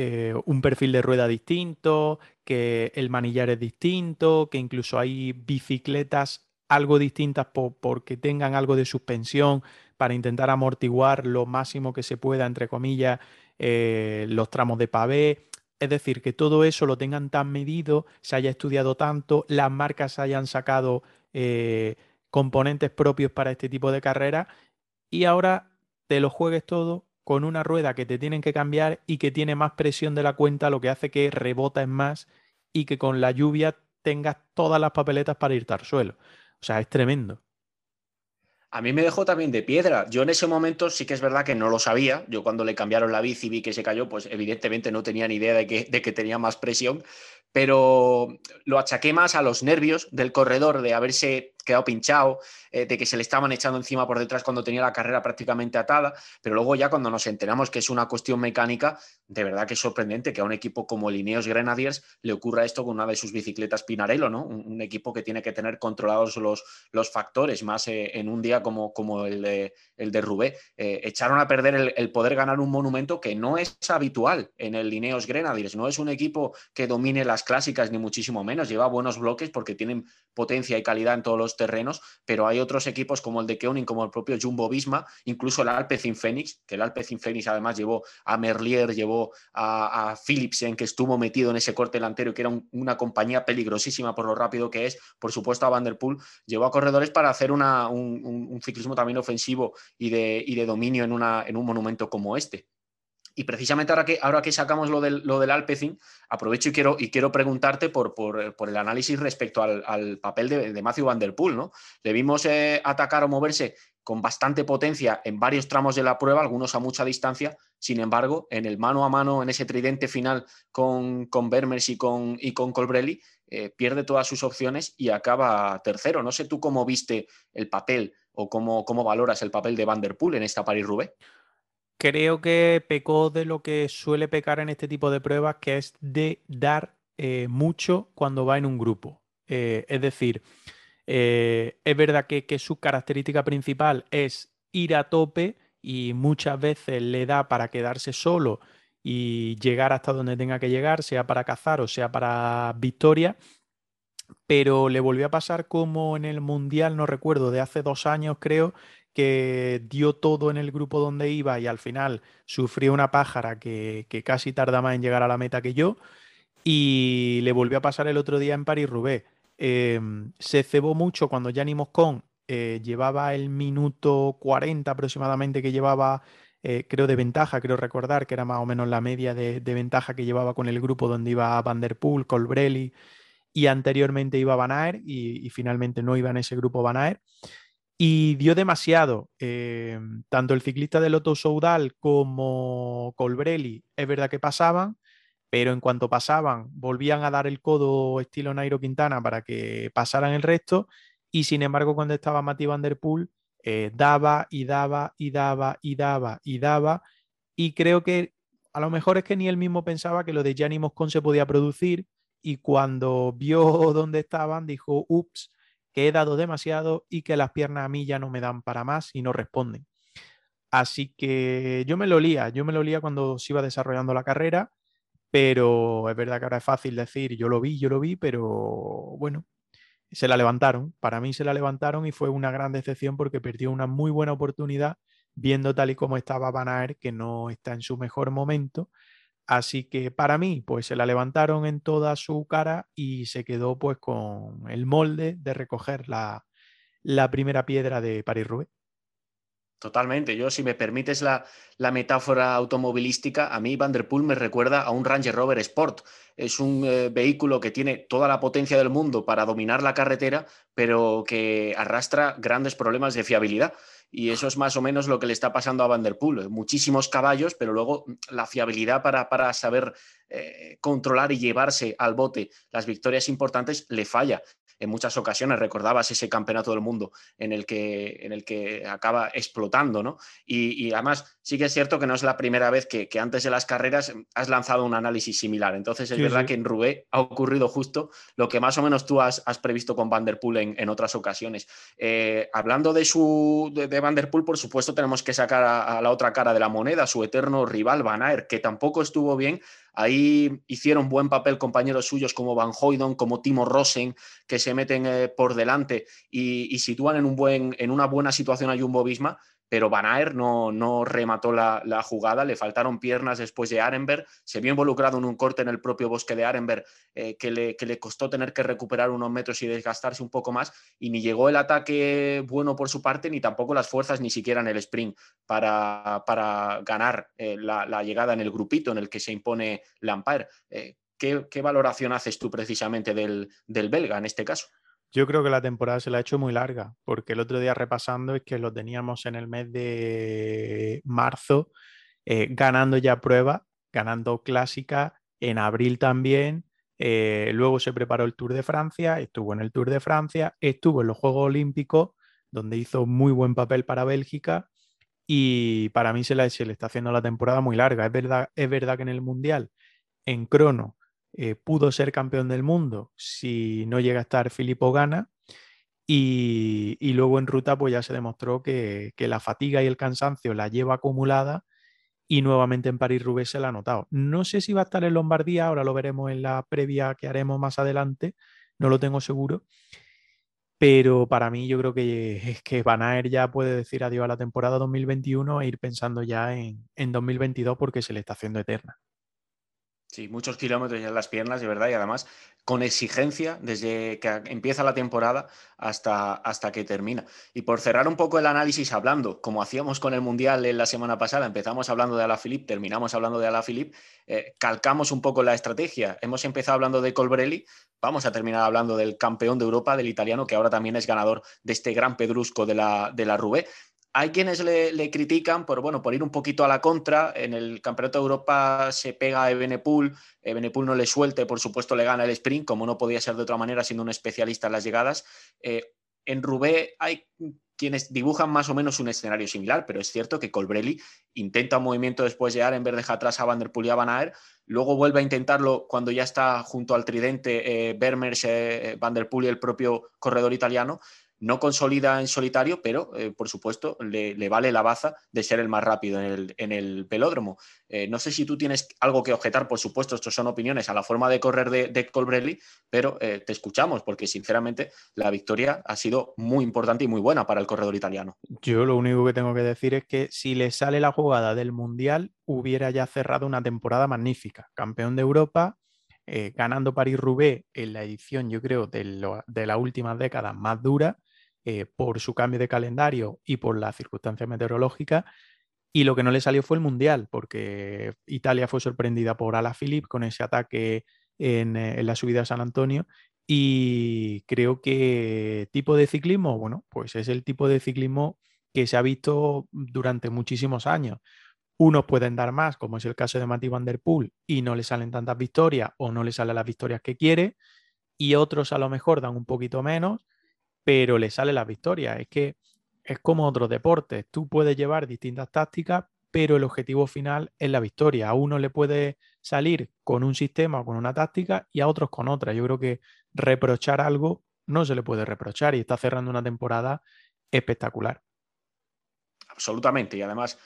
eh, un perfil de rueda distinto, que el manillar es distinto, que incluso hay bicicletas algo distintas porque tengan algo de suspensión para intentar amortiguar lo máximo que se pueda, entre comillas, eh, los tramos de pavé. Es decir, que todo eso lo tengan tan medido, se haya estudiado tanto, las marcas hayan sacado eh, componentes propios para este tipo de carrera y ahora te lo juegues todo con una rueda que te tienen que cambiar y que tiene más presión de la cuenta, lo que hace que rebotes más y que con la lluvia tengas todas las papeletas para irte al suelo. O sea, es tremendo. A mí me dejó también de piedra. Yo en ese momento sí que es verdad que no lo sabía. Yo cuando le cambiaron la bici y vi que se cayó, pues evidentemente no tenía ni idea de que, de que tenía más presión, pero lo achaqué más a los nervios del corredor de haberse quedado pinchado, eh, de que se le estaban echando encima por detrás cuando tenía la carrera prácticamente atada, pero luego ya cuando nos enteramos que es una cuestión mecánica, de verdad que es sorprendente que a un equipo como Lineos Grenadiers le ocurra esto con una de sus bicicletas Pinarello, ¿no? Un, equipo que tiene que tener controlados los, los factores, más eh, en un día como, como el, de, el de Rubé. Eh, echaron a perder el, poder ganar un monumento que no es habitual en el Lineos Grenadiers, no es un equipo que domine las clásicas ni muchísimo menos, lleva buenos bloques porque tienen potencia y calidad en todos los terrenos, pero hay otros equipos como el de Keuning, como el propio Jumbo Visma, incluso el Alpecin Phoenix, que el Alpecin Phoenix además llevó a Merlier, llevó a, a Philipsen, que estuvo metido en ese corte delantero, que era una compañía peligrosísima por lo rápido que es, por supuesto a Vanderpool, llevó a corredores para hacer un, ciclismo también ofensivo y de, dominio en un monumento como este. Y precisamente ahora que, ahora que sacamos lo del, lo del Alpecin, aprovecho y quiero, y quiero preguntarte por, por, el análisis respecto al, papel de, Matthew Van Der Poel. ¿no? Le vimos eh, atacar o moverse con bastante potencia en varios tramos de la prueba, algunos a mucha distancia. Sin embargo, en el mano a mano, en ese tridente final con, con y con, y con Colbrelli, eh, pierde todas sus opciones y acaba tercero. No sé tú cómo viste el papel o cómo, cómo valoras el papel de Van Der Poel en esta París-Roubaix creo que pecó de lo que suele pecar en este tipo de pruebas, que es de dar eh, mucho cuando va en un grupo. Eh, es decir, eh, es verdad que, su característica principal es ir a tope y muchas veces le da para quedarse solo y llegar hasta donde tenga que llegar, sea para cazar o sea para victoria. Pero le volvió a pasar como en el Mundial, no recuerdo, de hace dos años creo, que dio todo en el grupo donde iba y al final sufrió una pájara que, casi tarda más en llegar a la meta que yo. Y le volvió a pasar el otro día en París-Roubaix. Em, se cebó mucho cuando Gianni Moscón eh, llevaba el minuto 40 aproximadamente que llevaba, eh, creo, de ventaja, creo recordar que era más o menos la media de, ventaja que llevaba con el grupo donde iba Van der Colbrelli y anteriormente iba Van Aert y, finalmente no iba en ese grupo Van Aert. Y dio demasiado. Eh, tanto el ciclista de Lotto Soudal como Colbrelli, es verdad que pasaban, pero en cuanto pasaban, volvían a dar el codo estilo Nairo Quintana para que pasaran el resto, y sin embargo, cuando estaba Mati Van Der Poel, eh, daba y daba y daba y daba y daba, y creo que a lo mejor es que ni él mismo pensaba que lo de Gianni Moscón se podía producir, y cuando vio (laughs) dónde estaban, dijo, ups, que he dado demasiado y que las piernas a mí ya no me dan para más y no responden. Así que yo me lo lía, yo me lo lía cuando se iba desarrollando la carrera pero es verdad que ahora es fácil decir, yo lo vi, yo lo vi, pero bueno, se la levantaron. Para mí se la levantaron y fue una gran decepción porque perdió una muy buena oportunidad viendo tal y como estaba Van que no está en su mejor momento. Así que para mí, pues se la levantaron en toda su cara y se quedó pues con el molde de recoger la, la primera piedra de París-Roubaix. Totalmente. Yo, si me permites la, metáfora automovilística, a mí Vanderpool me recuerda a un Ranger Rover Sport. Es un eh, vehículo que tiene toda la potencia del mundo para dominar la carretera, pero que arrastra grandes problemas de fiabilidad. Y eso es más o menos lo que le está pasando a Vanderpool. Muchísimos caballos, pero luego la fiabilidad para, para saber eh, controlar y llevarse al bote las victorias importantes le falla en muchas ocasiones recordabas ese campeonato del mundo en el que, en el que acaba explotando, ¿no? Y, además sí que es cierto que no es la primera vez que, antes de las carreras has lanzado un análisis similar. Entonces es verdad que en Roubaix ha ocurrido justo lo que más o menos tú has, previsto con Van der Poel en, otras ocasiones. Eh, hablando de, su, de, Van der Poel, por supuesto tenemos que sacar a, a, la otra cara de la moneda, su eterno rival Van Aert, que tampoco estuvo bien Ahí hicieron buen papel compañeros suyos como Van Hoydon, como Timo Rosen, que se meten eh, por delante y, sitúan en, un buen, en una buena situación a Jumbo Visma, pero Van Aert no, remató la, jugada, le faltaron piernas después de Arenberg, se vio involucrado en un corte en el propio bosque de Arenberg eh, que, le, costó tener que recuperar unos metros y desgastarse un poco más, y ni llegó el ataque bueno por su parte, ni tampoco las fuerzas, ni siquiera en el sprint, para, ganar eh, la, llegada en el grupito en el que se impone Lampard. Eh, ¿qué, valoración haces tú precisamente del belga en este caso? Yo creo que la temporada se la ha hecho muy larga, porque el otro día repasando es que lo teníamos en el mes de marzo, eh, ganando ya pruebas, ganando clásica, en abril también, eh, luego se preparó el Tour de Francia, estuvo en el Tour de Francia, estuvo en los Juegos Olímpicos, donde hizo muy buen papel para Bélgica, y para mí se, se le está haciendo la temporada muy larga. Es verdad, es verdad que en el Mundial, en crono, eh, pudo ser campeón del mundo si no llega a estar Filippo Gana. Y, luego en ruta pues ya se demostró que, la fatiga y el cansancio la lleva acumulada y nuevamente en París-Roubaix se la ha notado. No sé si va a estar en Lombardía, ahora lo veremos en la previa que haremos más adelante, no lo tengo seguro, pero para mí yo creo que es que Van Aert ya puede decir adiós a la temporada 2021 e ir pensando ya en, en 2022 porque se le está haciendo eterna. Sí, muchos kilómetros en las piernas, de verdad, y además con exigencia desde que empieza la temporada hasta, hasta que termina. Y por cerrar un poco el análisis hablando, como hacíamos con el Mundial en la semana pasada, empezamos hablando de Alaphilippe, terminamos hablando de Alaphilippe, eh, calcamos un poco la estrategia. Hemos empezado hablando de Colbrelli, vamos a terminar hablando del campeón de Europa, del italiano, que ahora también es ganador de este gran pedrusco de la, de la Roubaix. Hay quienes le, critican por, bueno, por ir un poquito a la contra. En el Campeonato de Europa se pega a Ebenepool. Ebenepool no le suelte, por supuesto le gana el sprint, como no podía ser de otra manera, siendo un especialista en las llegadas. Eh, en Rubé hay quienes dibujan más o menos un escenario similar, pero es cierto que Colbrelli intenta un movimiento después de en vez dejar atrás a Van der Poel y a Van Aert, luego vuelve a intentarlo cuando ya está junto al tridente eh, Bermers, eh, Van der Poel y el propio corredor italiano, no consolida en solitario, pero eh, por supuesto le, vale la baza de ser el más rápido en el, pelódromo. Eh, no sé si tú tienes algo que objetar, por supuesto, estos son opiniones a la forma de correr de, Colbrelli, pero eh, te escuchamos porque sinceramente la victoria ha sido muy importante y muy buena para el corredor italiano. Yo lo único que tengo que decir es que si le sale la jugada del Mundial, hubiera ya cerrado una temporada magnífica. Campeón de Europa, ganando París-Roubaix en la edición, yo creo, de, de las últimas décadas más dura eh, por su cambio de calendario y por las circunstancias meteorológicas. Y lo que no le salió fue el Mundial, porque Italia fue sorprendida por Alaphilippe con ese ataque en, en, la subida a San Antonio. Y creo que tipo de ciclismo, bueno, pues es el tipo de ciclismo que se ha visto durante muchísimos años. Unos pueden dar más, como es el caso de Mati Van Der Poel, y no le salen tantas victorias o no le salen las victorias que quiere, y otros a lo mejor dan un poquito menos, pero le sale las victorias. Es que es como otros deportes, tú puedes llevar distintas tácticas, pero el objetivo final es la victoria. A uno le puede salir con un sistema o con una táctica y a otros con otra. Yo creo que reprochar algo no se le puede reprochar y está cerrando una temporada espectacular. Absolutamente. Y además,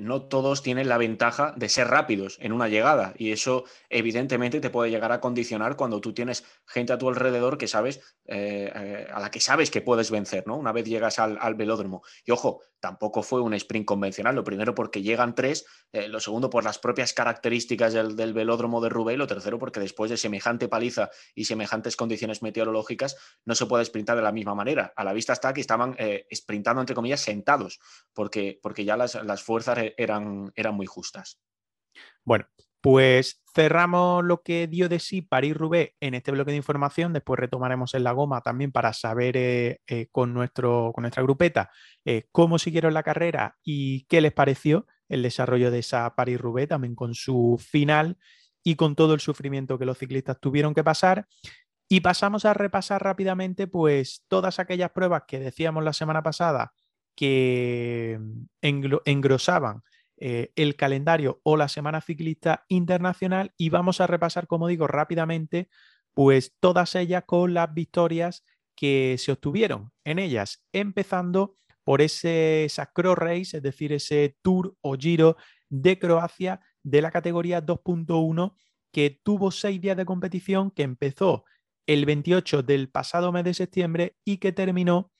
no todos tienen la ventaja de ser rápidos en una llegada y eso evidentemente te puede llegar a condicionar cuando tú tienes gente a tu alrededor que sabes, eh, eh, a la que sabes que puedes vencer, ¿no? Una vez llegas al, al, velódromo. Y ojo, tampoco fue un sprint convencional, lo primero porque llegan tres, lo segundo por las propias características del, velódromo de Roubaix, lo tercero porque después de semejante paliza y semejantes condiciones meteorológicas no se puede sprintar de la misma manera. A la vista está que estaban sprintando, entre comillas, sentados, porque, porque ya las, las fuerzas e-, eran, eran muy justas. Bueno, pues cerramos lo que dio de sí París-Roubaix en este bloque de información. Después retomaremos en la goma también para saber eh, eh, con, nuestro, con nuestra grupeta eh, cómo siguieron la carrera y qué les pareció el desarrollo de esa París-Roubaix, también con su final y con todo el sufrimiento que los ciclistas tuvieron que pasar. Y pasamos a repasar rápidamente pues todas aquellas pruebas que decíamos la semana pasada que mm, engrosaban eh, el calendario o la semana ciclista internacional y vamos a repasar, como digo, rápidamente, pues todas ellas con las victorias que se obtuvieron en ellas, empezando por ese, esa Cross Race, es decir, ese Tour o Giro de Croacia de la categoría 2.1 que tuvo seis días de competición, que empezó el 28 del pasado mes de septiembre y que terminó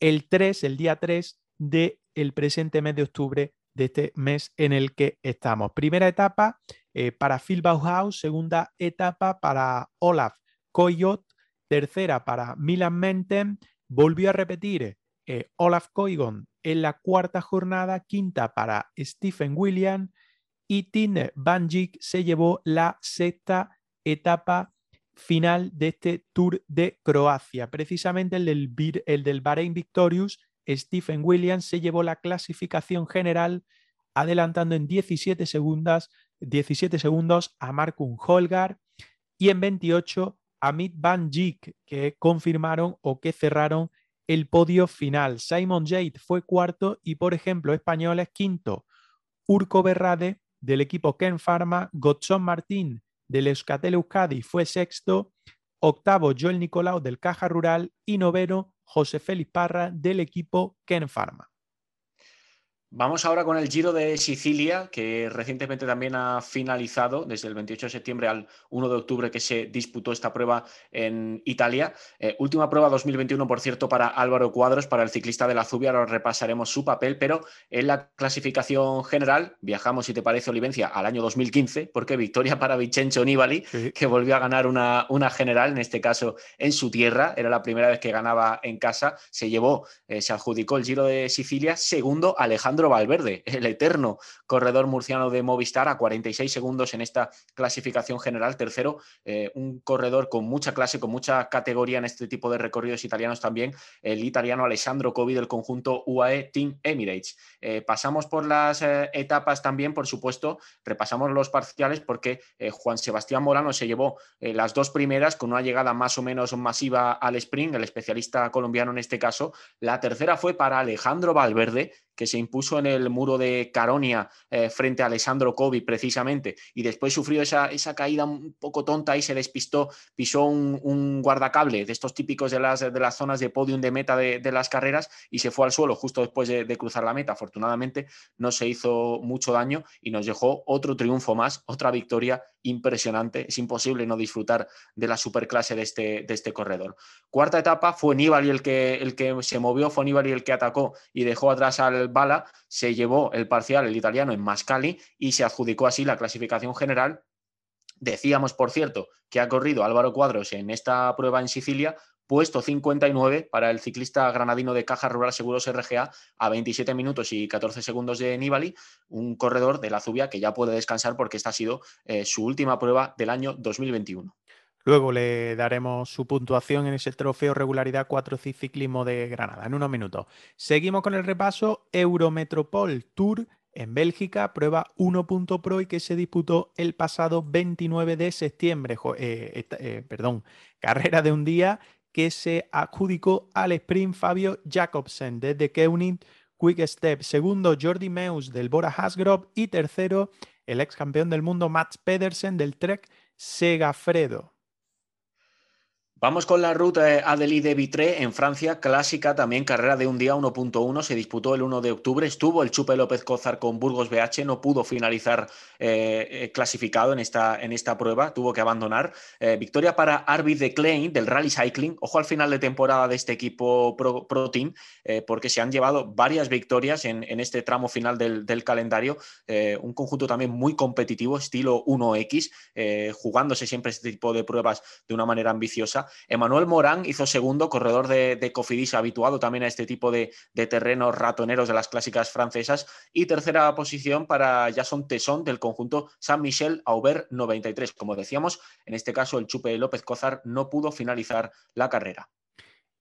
el 3, el día 3 del el presente mes de octubre de este mes en el que estamos. Primera etapa eh, para Phil Bauhaus, segunda etapa para Olaf Koyot, tercera para Milan Menten, volvió a repetir eh, Olaf Koigon en la cuarta jornada, quinta para Stephen William y Tine Van se llevó la sexta etapa final de este Tour de Croacia. Precisamente el del, el del Bahrein Victorious, Stephen Williams se llevó la clasificación general adelantando en 17 segundos, 17 segundos a Markun Holgar y en 28 a Mitt Van Dijk, que confirmaron o que cerraron el podio final. Simon Jade fue cuarto y, por ejemplo, españoles quinto. Urco Berrade del equipo Ken Pharma, Gotson Martín del Euskatel Euskadi fue sexto, octavo Joel Nicolau del Caja Rural y noveno José Félix Parra del equipo Ken Pharma. Vamos ahora con el Giro de Sicilia, que recientemente también ha finalizado desde el 28 de septiembre al 1 de octubre que se disputó esta prueba en Italia. Eh, última prueba 2021, por cierto, para Álvaro Cuadros, para el ciclista de la Zubia. Ahora repasaremos su papel, pero en la clasificación general viajamos, si te parece, Olivencia, al año 2015, porque victoria para Vincenzo Nibali, que volvió a ganar una, una, general, en este caso en su tierra. Era la primera vez que ganaba en casa. Se llevó, eh, se adjudicó el Giro de Sicilia. Segundo, Alejandro Valverde, el eterno corredor murciano de Movistar, a 46 segundos en esta clasificación general. Tercero, eh, un corredor con mucha clase, con mucha categoría en este tipo de recorridos italianos también, el italiano Alessandro Covi del conjunto UAE Team Emirates. Eh, pasamos por las eh, etapas también, por supuesto, repasamos los parciales porque Juan Sebastián Morano se llevó las dos primeras con una llegada más o menos masiva al sprint, el especialista colombiano en este caso. La tercera fue para Alejandro Valverde, que se impuso en el muro de Caronia eh, frente a Alessandro Covi precisamente y después sufrió esa, esa, caída un poco tonta y se despistó, pisó un, guardacable de estos típicos de las, de las zonas de podium de meta de, las carreras y se fue al suelo justo después de, cruzar la meta. Afortunadamente no se hizo mucho daño y nos dejó otro triunfo más, otra victoria impresionante. Es imposible no disfrutar de la superclase de este, de este corredor. Cuarta etapa fue Nibali el que, el que se movió, fue Nibali el que atacó y dejó atrás al Bala. Se llevó el parcial, el italiano, en Mascali y se adjudicó así la clasificación general. Decíamos, por cierto, que ha corrido Álvaro Cuadros en esta prueba en Sicilia puesto 59 para el ciclista granadino de Caja Rural Seguros RGA a 27 minutos y 14 segundos de Nibali, un corredor de la Zubia que ya puede descansar porque esta ha sido eh, su última prueba del año 2021. Luego le daremos su puntuación en ese trofeo regularidad 4 ciclismo de Granada en unos minutos. Seguimos con el repaso Eurometropol Tour en Bélgica, prueba 1.pro y que se disputó el pasado 29 de septiembre. Eh, eh, perdón, carrera de un día que se adjudicó al sprint Fabio Jacobsen desde Keuning Quick Step. Segundo, Jordi Meus del Bora Hasgrove. Y tercero, el ex campeón del mundo Mats Pedersen del Trek Segafredo. Vamos con la ruta Adélie Vitré en Francia, clásica también, carrera de un día 1.1, se disputó el 1 de octubre, estuvo el Chupe López Cozar con Burgos BH, no pudo finalizar eh, eh, clasificado en esta, en esta prueba, tuvo que abandonar. Eh, victoria para Arvid de Klein del Rally Cycling, ojo al final de temporada de este equipo Pro, Team, porque se han llevado varias victorias en, este tramo final del calendario, un conjunto también muy competitivo, estilo 1X, jugándose siempre este tipo de pruebas de una manera ambiciosa. Emanuel Morán hizo segundo, corredor de, Cofidis, habituado también a este tipo de, terrenos ratoneros de las clásicas francesas. Y tercera posición para Jason Tesson del conjunto San Michel Aubert 93. Como decíamos, en este caso el Chupe López Cozar no pudo finalizar la carrera.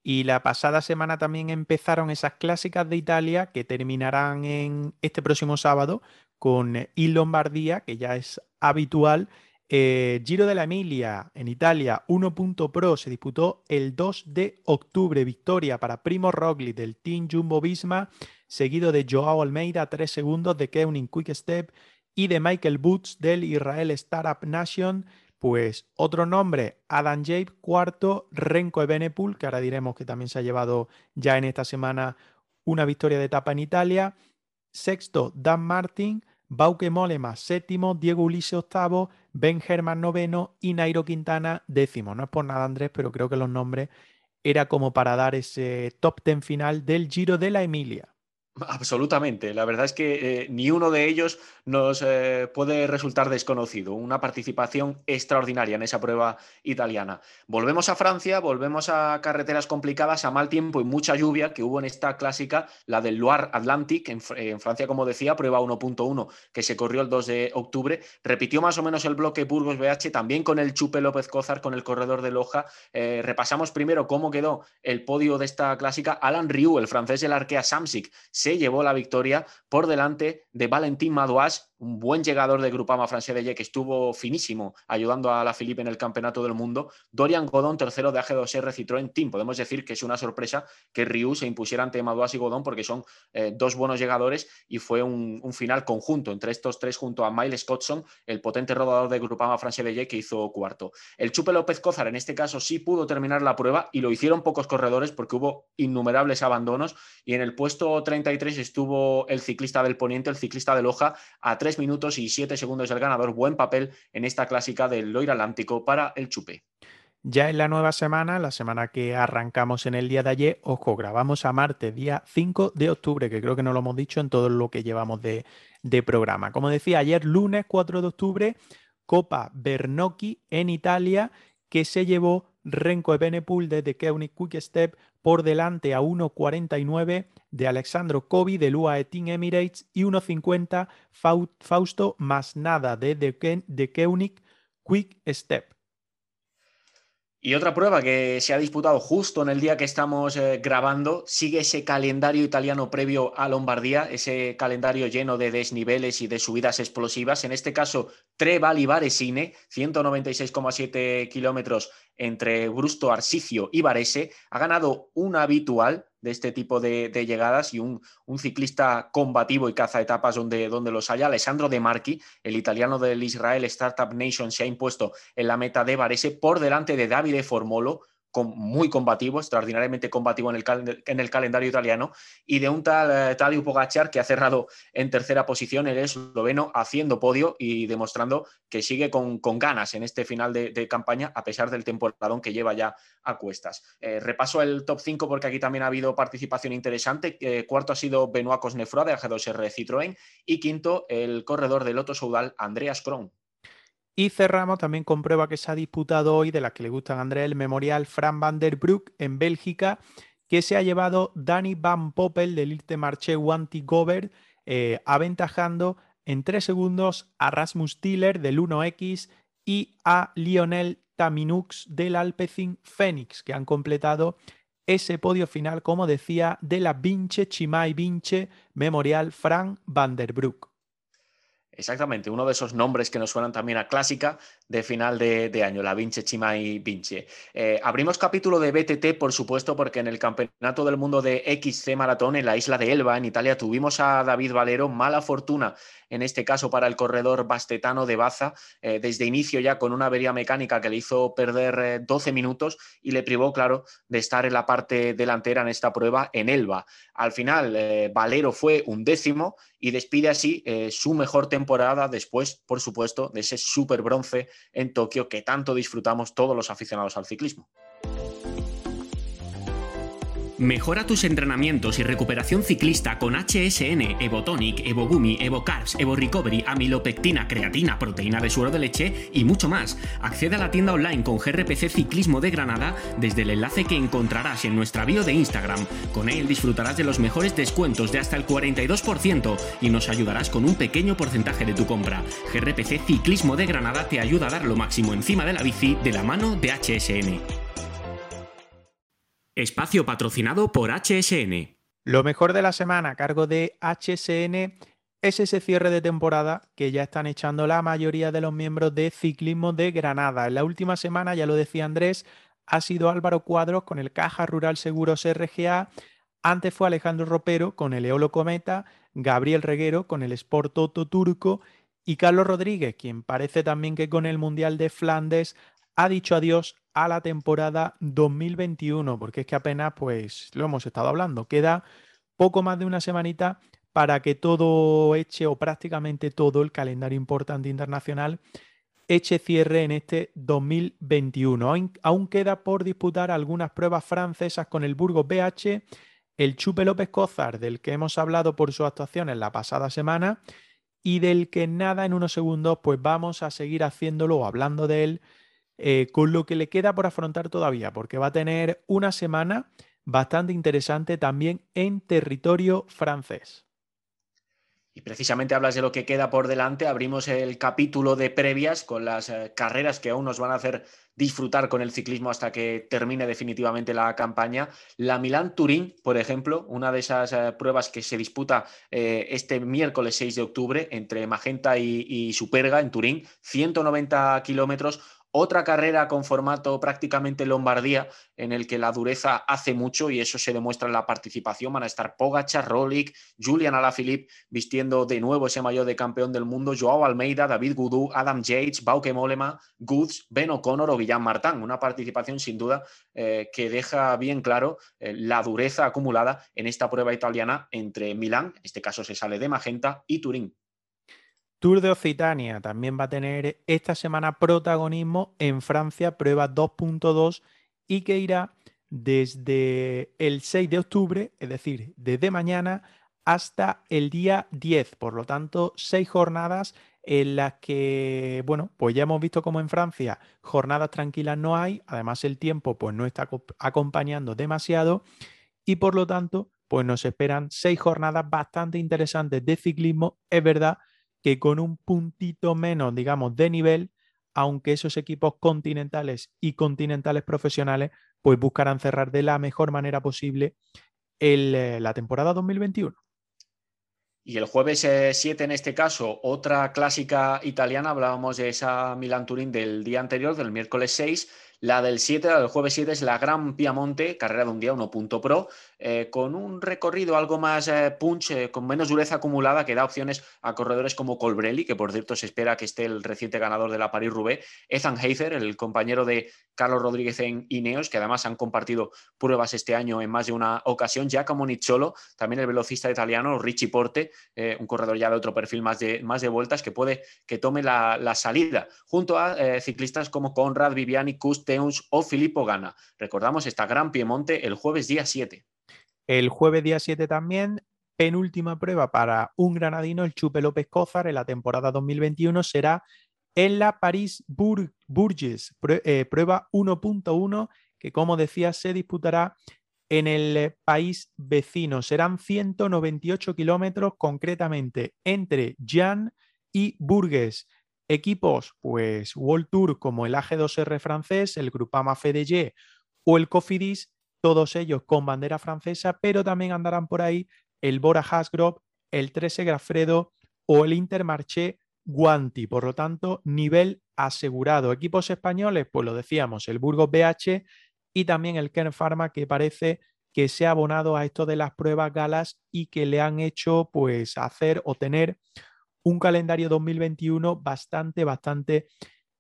Y la pasada semana también empezaron esas clásicas de Italia que terminarán en este próximo sábado con Il Lombardía, que ya es habitual eh, Giro de la Emilia en Italia 1.pro se disputó el 2 de octubre. Victoria para Primo Roglic del Team Jumbo Visma, seguido de Joao Almeida 3 segundos de Keuning Quick Step y de Michael Boots del Israel Startup Nation. Pues otro nombre, Adam Jabe, cuarto, Renko Ebenepul, que ahora diremos que también se ha llevado ya en esta semana una victoria de etapa en Italia. Sexto, Dan Martin. Bauke Molema, séptimo, Diego Ulises, octavo, Ben Germán, noveno y Nairo Quintana, décimo. No es por nada, Andrés, pero creo que los nombres era como para dar ese top ten final del Giro de la Emilia. Absolutamente. La verdad es que eh, ni uno de ellos nos eh, puede resultar desconocido. Una participación extraordinaria en esa prueba italiana. Volvemos a Francia, volvemos a carreteras complicadas, a mal tiempo y mucha lluvia que hubo en esta clásica, la del Loire Atlantic, en, Francia, como decía, prueba 1.1 que se corrió el 2 de octubre. Repitió más o menos el bloque Burgos BH, también con el Chupe López Cózar, con el corredor de Loja. Eh, repasamos primero cómo quedó el podio de esta clásica. Alan Riou, el francés del Arkea Samsic, se llevó la victoria por delante de Valentín Madouas un buen llegador de Grupama Francia de que estuvo finísimo ayudando a la Filipe en el Campeonato del Mundo. Dorian Godón, tercero de AG2R Citroën Team. Podemos decir que es una sorpresa que Ryu se impusiera ante Madouas y Godón porque son eh, dos buenos llegadores y fue un, final conjunto entre estos tres junto a Miles Scottson, el potente rodador de Grupama Francia de que hizo cuarto. El Chupe López Cózar en este caso sí pudo terminar la prueba y lo hicieron pocos corredores porque hubo innumerables abandonos y en el puesto 33 estuvo el ciclista del Poniente, el ciclista de Loja, a tres minutos y siete segundos del ganador. Buen papel en esta clásica del Loira Atlántico para el Chupe. Ya en la nueva semana, la semana que arrancamos en el día de ayer, ojo, grabamos a martes, día 5 de octubre, que creo que no lo hemos dicho en todo lo que llevamos de, de programa. Como decía, ayer lunes 4 de octubre, Copa Bernocchi en Italia, que se llevó Renko Ebenepul desde Keunig Quick Step por delante a 1.49 de Alexandro Kobe del UAE Team Emirates y 1.50 Fausto Masnada de, de, Keunig Quick Step. Y otra prueba que se ha disputado justo en el día que estamos eh, grabando, sigue ese calendario italiano previo a Lombardía, ese calendario lleno de desniveles y de subidas explosivas. En este caso, Trevali Varesine, 196,7 kilómetros entre Brusto, Arsicio y Varese. Ha ganado un habitual de este tipo de, llegadas y un, ciclista combativo y caza etapas donde, donde los haya. Alessandro De Marchi, el italiano del Israel Startup Nation, se ha impuesto en la meta de Varese por delante de Davide Formolo, muy combativo, extraordinariamente combativo en el, en el calendario italiano, y de un tal eh, Tadej Pogacar que ha cerrado en tercera posición, el esloveno, haciendo podio y demostrando que sigue con, ganas en este final de, campaña, a pesar del temporadón que lleva ya a cuestas. Eh, repaso el top 5 porque aquí también ha habido participación interesante. Eh, cuarto ha sido Benoit Cosnefroy de AG2R Citroën y quinto el corredor del Loto Soudal, Andreas Kron. Y cerramos también con prueba que se ha disputado hoy, de las que le gustan a Andrés, el Memorial Fran van der Broek en Bélgica, que se ha llevado Danny Van Poppel del Irte Marché Wanty Gover, eh, aventajando en tres segundos a Rasmus Tiller del 1X y a Lionel Taminux del Alpecin Phoenix, que han completado ese podio final, como decía, de la Vinche Chimay Vinche Memorial Frank van der Broek. Exactamente, uno de esos nombres que nos suenan también a clásica de final de, año, la Vince Chimay Vince. Eh, abrimos capítulo de BTT, por supuesto, porque en el Campeonato del Mundo de XC Maratón en la isla de Elba, en Italia, tuvimos a David Valero, mala fortuna en este caso para el corredor bastetano de Baza, eh, desde inicio ya con una avería mecánica que le hizo perder 12 eh, minutos y le privó, claro, de estar en la parte delantera en esta prueba en Elba. Al final, Valero fue un décimo y despide así su mejor temporada después, por supuesto, de ese super bronce en Tokio que tanto disfrutamos todos los aficionados al ciclismo. Mejora tus entrenamientos y recuperación ciclista con HSN, Evotonic, Evogumi, Evocarbs, Recovery, amilopectina, creatina, proteína de suero de leche y mucho más. Accede a la tienda online con GRPC Ciclismo de Granada desde el enlace que encontrarás en nuestra bio de Instagram. Con él disfrutarás de los mejores descuentos de hasta el 42% y nos ayudarás con un pequeño porcentaje de tu compra. GRPC Ciclismo de Granada te ayuda a dar lo máximo encima de la bici de la mano de HSN. Espacio patrocinado por HSN. Lo mejor de la semana a cargo de HSN es ese cierre de temporada que ya están echando la mayoría de los miembros de Ciclismo de Granada. En la última semana, ya lo decía Andrés, ha sido Álvaro Cuadros con el Caja Rural Seguros RGA. Antes fue Alejandro Ropero con el Eolo Cometa, Gabriel Reguero con el Sport Toto Turco y Carlos Rodríguez, quien parece también que con el Mundial de Flandes ha dicho adiós a la temporada 2021, porque es que apenas, pues, lo hemos estado hablando, queda poco más de una semanita para que todo eche o prácticamente todo el calendario importante internacional eche cierre en este 2021. Aún queda por disputar algunas pruebas francesas con el Burgos BH, el Chupe López Cozar, del que hemos hablado por su actuación en la pasada semana y del que nada en unos segundos pues vamos a seguir haciéndolo o hablando de él eh, con lo que le queda por afrontar todavía, porque va a tener una semana bastante interesante también en territorio francés. Y precisamente hablas de lo que queda por delante. Abrimos el capítulo de previas con las eh, carreras que aún nos van a hacer disfrutar con el ciclismo hasta que termine definitivamente la campaña. La Milán-Turín, por ejemplo, una de esas eh, pruebas que se disputa este miércoles 6 de octubre entre Magenta y Superga en Turín, 190 kilómetros otra carrera con formato prácticamente Lombardía, en el que la dureza hace mucho y eso se demuestra en la participación. Van a estar Pogacar, Rolik, Julian Alaphilippe vistiendo de nuevo ese mayor de campeón del mundo, Joao Almeida, David Goudou, Adam Yates, Bauke Molema, Goods, Ben O'Connor o Guillaume Martin. Una participación sin duda eh, que deja bien claro eh, la dureza acumulada en esta prueba italiana entre Milán, en este caso se sale de Magenta, y Turín. Tour de Occitania también va a tener esta semana protagonismo en Francia, prueba 2.2 y que irá desde el 6 de octubre, es decir, desde mañana hasta el día 10. Por lo tanto, seis jornadas en las que, bueno, pues ya hemos visto como en Francia jornadas tranquilas no hay, además el tiempo pues no está acompañando demasiado y por lo tanto, pues nos esperan seis jornadas bastante interesantes de ciclismo. Es verdad que con un puntito menos, digamos, de nivel, aunque esos equipos continentales y continentales profesionales, pues buscarán cerrar de la mejor manera posible eh, la temporada 2021. Y el jueves 7, eh, en este caso, otra clásica italiana, hablábamos de esa Milan Turín del día anterior, del miércoles 6, la del 7, la del jueves 7 es la Gran Piamonte, carrera de un día 1.pro, eh, con un recorrido algo más eh, punch, eh, con menos dureza acumulada, que da opciones a corredores como Colbrelli, que por cierto se espera que esté el reciente ganador de la Paris-Roubaix, Ethan Heiser, el compañero de Carlos Rodríguez en Ineos, que además han compartido pruebas este año en más de una ocasión, Giacomo Nicciolo, también el velocista italiano, Richie Porte, un corredor ya de otro perfil más de, más de vueltas, que puede que tome la, la salida, junto a ciclistas como Conrad, Viviani, Kust, o Filippo Gana. Recordamos esta Gran Piemonte el jueves día 7. El jueves día 7 también, penúltima prueba para un granadino, el Chupe López Cózar, en la temporada 2021 será en la París Bourges, eh, prueba 1.1, que como decía se disputará en el país vecino. Serán 198 kilómetros concretamente entre Jean y Bourges. Equipos, pues World Tour como el AG2R francés, el Groupama FDG o el Cofidis, todos ellos con bandera francesa, pero también andarán por ahí el Bora Hasgrove, el 13 Grafredo o el Intermarché Guanti. Por lo tanto, nivel asegurado. Equipos españoles, pues lo decíamos, el Burgos BH y también el Kern Pharma, que parece que se ha abonado a esto de las pruebas galas y que le han hecho pues hacer o tener un calendario 2021 bastante, bastante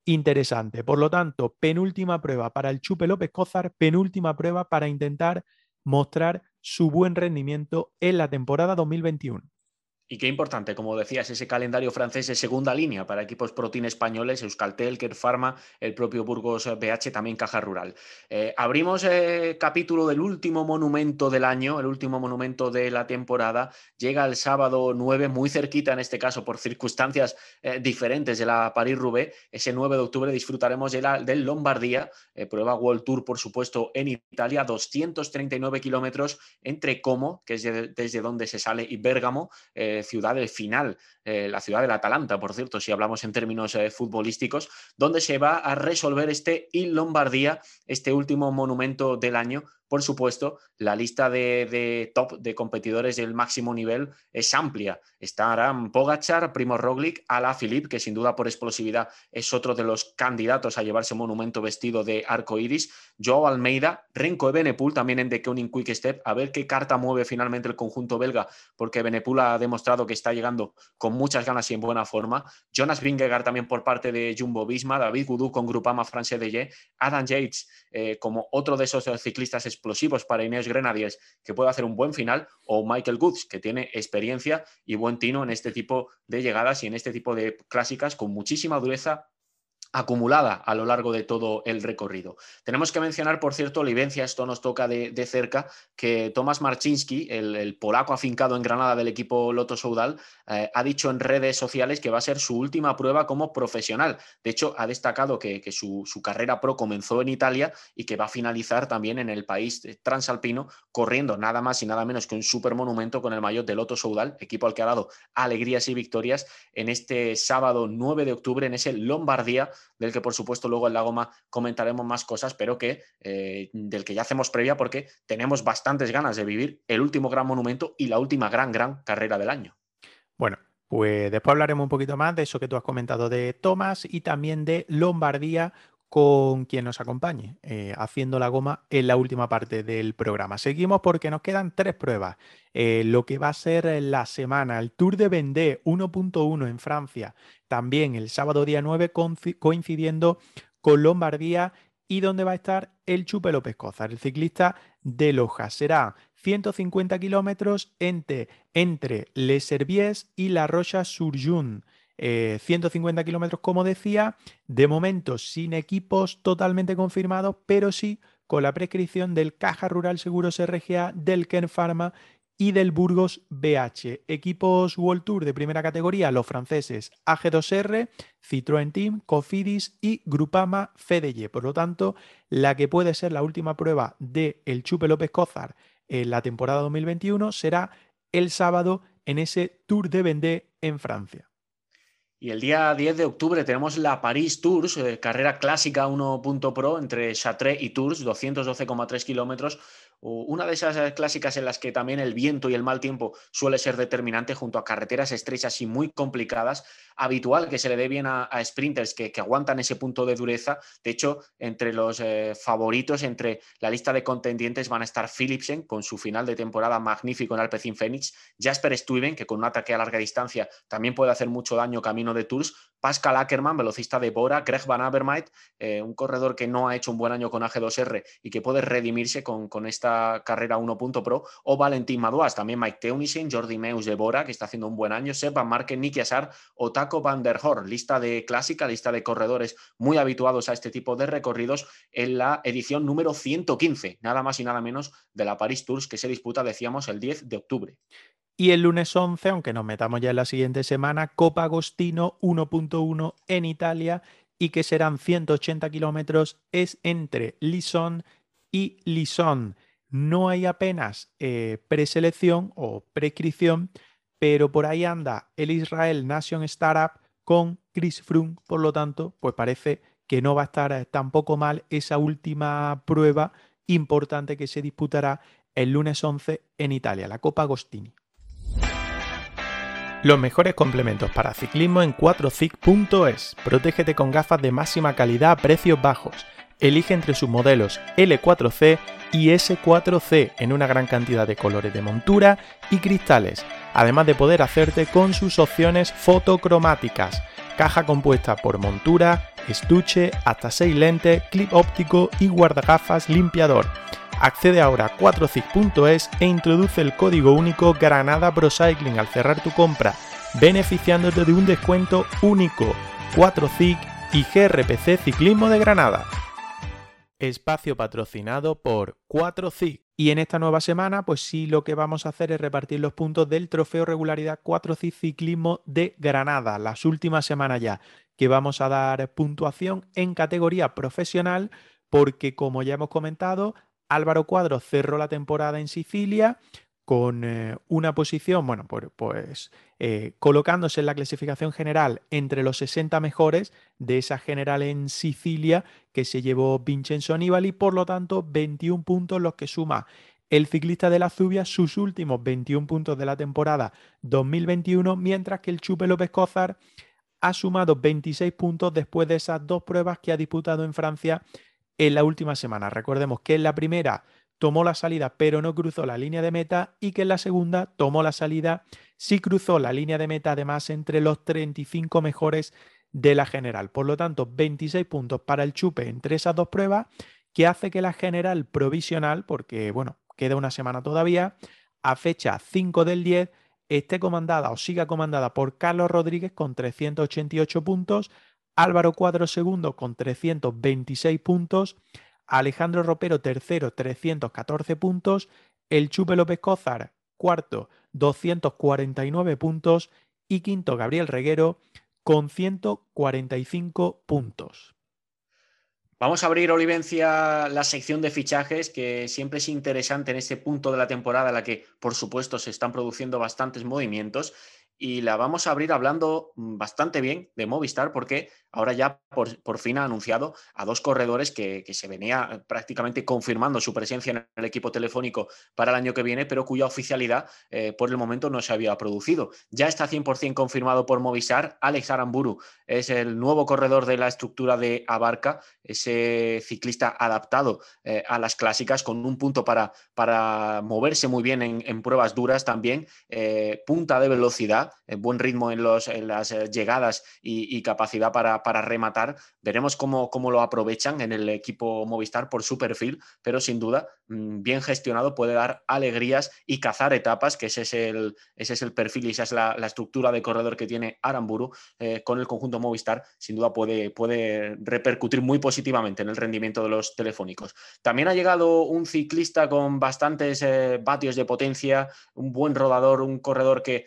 interesante. Por lo tanto, penúltima prueba para el Chupe López Cózar, penúltima prueba para intentar mostrar su buen rendimiento en la temporada 2021. Y qué importante, como decías, ese calendario francés de segunda línea para equipos protein españoles, Euskaltel, Pharma, el propio Burgos BH, también Caja Rural. Eh, abrimos eh, capítulo del último monumento del año, el último monumento de la temporada. Llega el sábado 9, muy cerquita en este caso, por circunstancias eh, diferentes de la París-Roubaix. Ese 9 de octubre disfrutaremos de del Lombardía, prueba World Tour, por supuesto, en Italia, 239 kilómetros entre Como, que es desde donde se sale, y Bérgamo ciudad del final, eh, la ciudad del Atalanta, por cierto, si hablamos en términos eh, futbolísticos, donde se va a resolver este Il Lombardía, este último monumento del año por supuesto, la lista de, top de competidores del máximo nivel es amplia. Estarán Pogachar, Primo Roglic, Ala Philippe, que sin duda por explosividad es otro de los candidatos a llevarse monumento vestido de arco iris, Joao Almeida, Renko Benepul, también en The Koning Quick Step, a ver qué carta mueve finalmente el conjunto belga, porque Benepul ha demostrado que está llegando con muchas ganas y en buena forma. Jonas Vingegaard también por parte de Jumbo Visma, David Goudou con Grupama France de Adam Yates eh, como otro de esos ciclistas explosivos para Inés Grenadiers que puede hacer un buen final, o Michael Goods, que tiene experiencia y buen tino en este tipo de llegadas y en este tipo de clásicas con muchísima dureza acumulada a lo largo de todo el recorrido. Tenemos que mencionar, por cierto, Livencia, esto nos toca de, cerca, que Tomás Marczynski, el, polaco afincado en Granada del equipo Loto Soudal, eh, ha dicho en redes sociales que va a ser su última prueba como profesional. De hecho, ha destacado que, su, carrera pro comenzó en Italia y que va a finalizar también en el país transalpino, corriendo nada más y nada menos que un supermonumento con el maillot de Loto Soudal, equipo al que ha dado alegrías y victorias en este sábado 9 de octubre en ese Lombardía del que por supuesto luego en la goma comentaremos más cosas, pero que eh, del que ya hacemos previa porque tenemos bastantes ganas de vivir el último gran monumento y la última gran, gran carrera del año. Bueno, pues después hablaremos un poquito más de eso que tú has comentado de Tomás y también de Lombardía con quien nos acompañe eh, haciendo la goma en la última parte del programa. Seguimos porque nos quedan tres pruebas. Eh, lo que va a ser la semana, el Tour de Vendée 1.1 en Francia, también el sábado día 9 coincidiendo con Lombardía y donde va a estar el Chupe López Cózar, el ciclista de Loja. Será 150 kilómetros entre, entre Les Herbiers y La Rocha-sur-Yon. 150 eh, kilómetros, como decía, de momento sin equipos totalmente confirmados, pero sí con la prescripción del Caja Rural Seguros RGA, del Ken Pharma y del Burgos BH. Equipos World Tour de primera categoría, los franceses AG2R, Citroën Team, Cofidis y Grupama FDG. Por lo tanto, la que puede ser la última prueba de el Chupe López Cózar en la temporada 2021 será el sábado en ese Tour de Vendée en Francia. Y el día 10 de octubre tenemos la Paris Tours, eh, carrera clásica 1.pro entre Chartres y Tours, 212,3 kilómetros, una de esas clásicas en las que también el viento y el mal tiempo suele ser determinante junto a carreteras estrechas y muy complicadas, habitual que se le dé bien a, sprinters que, aguantan ese punto de dureza. De hecho, entre los eh, favoritos, entre la lista de contendientes van a estar Philipsen con su final de temporada magnífico en Alpecin Phoenix, Jasper Stuyven, que con un ataque a larga distancia también puede hacer mucho daño camino de Tours, Pascal Ackermann, velocista de Bora, Greg Van Avermaet, eh, un corredor que no ha hecho un buen año con AG2R y que puede redimirse con, esta carrera 1.pro, o Valentín Madouas, también Mike Teunissen, Jordi Meus de Bora, que está haciendo un buen año, Seb Van Marken, Nicky Asar o Taco Van der Horn, lista de clásica, lista de corredores muy habituados a este tipo de recorridos en la edición número 115, nada más y nada menos de la Paris Tours que se disputa, decíamos, el 10 de octubre. Y el lunes 11, aunque nos metamos ya en la siguiente semana, Copa Agostino 1.1 en Italia y que serán 180 kilómetros, es entre Lison y Lison. No hay apenas eh, preselección o prescripción, pero por ahí anda el Israel Nation Startup con Chris Froome, por lo tanto, pues parece que no va a estar eh, tampoco mal esa última prueba importante que se disputará el lunes 11 en Italia, la Copa Agostini. Los mejores complementos para ciclismo en 4cic.es. Protégete con gafas de máxima calidad a precios bajos. Elige entre sus modelos L4C y S4C en una gran cantidad de colores de montura y cristales, además de poder hacerte con sus opciones fotocromáticas. Caja compuesta por montura, estuche, hasta 6 lentes, clip óptico y guardagafas limpiador. Accede ahora a 4cic.es e introduce el código único Granada Procycling al cerrar tu compra, beneficiándote de un descuento único. 4cic y GRPC Ciclismo de Granada. Espacio patrocinado por 4cic. Y en esta nueva semana, pues sí, lo que vamos a hacer es repartir los puntos del trofeo regularidad 4CIC Ciclismo de Granada, las últimas semanas ya, que vamos a dar puntuación en categoría profesional, porque como ya hemos comentado, Álvaro Cuadro cerró la temporada en Sicilia con eh, una posición, bueno, pues, eh, colocándose en la clasificación general entre los 60 mejores de esa general en Sicilia que se llevó Vincenzo Nibali, por lo tanto 21 puntos los que suma el ciclista de la Zubia sus últimos 21 puntos de la temporada 2021, mientras que el Chupe López Cózar ha sumado 26 puntos después de esas dos pruebas que ha disputado en Francia en la última semana. Recordemos que en la primera tomó la salida pero no cruzó la línea de meta y que en la segunda tomó la salida, sí cruzó la línea de meta además entre los 35 mejores de la general. Por lo tanto, 26 puntos para el chupe entre esas dos pruebas que hace que la general provisional, porque bueno, queda una semana todavía, a fecha 5 del 10, esté comandada o siga comandada por Carlos Rodríguez con 388 puntos, Álvaro Cuadro segundo con 326 puntos, Alejandro Ropero tercero 314 puntos, el Chupe López Cózar cuarto 249 puntos y quinto Gabriel Reguero con 145 puntos. Vamos a abrir, Olivencia, la sección de fichajes, que siempre es interesante en este punto de la temporada en la que, por supuesto, se están produciendo bastantes movimientos y la vamos a abrir hablando mm, bastante bien de Movistar porque ahora ya por, fin ha anunciado a dos corredores que, se venía eh, prácticamente confirmando su presencia en el equipo telefónico para el año que viene, pero cuya oficialidad eh, por el momento no se había producido. Ya está 100% confirmado por Movistar. Alex Aramburu es el nuevo corredor de la estructura de Abarca, ese ciclista adaptado eh, a las clásicas con un punto para, para moverse muy bien en, pruebas duras también, punta de velocidad eh, buen ritmo en, las eh, llegadas y, capacidad para, rematar. Veremos cómo, lo aprovechan en el equipo Movistar por su perfil, pero sin duda, mm, bien gestionado, puede dar alegrías y cazar etapas, que ese es el, perfil y esa es la, estructura de corredor que tiene Aramburu eh, con el conjunto Movistar. Sin duda puede, repercutir muy positivamente en el rendimiento de los telefónicos. También ha llegado un ciclista con bastantes vatios de potencia, un buen rodador, un corredor que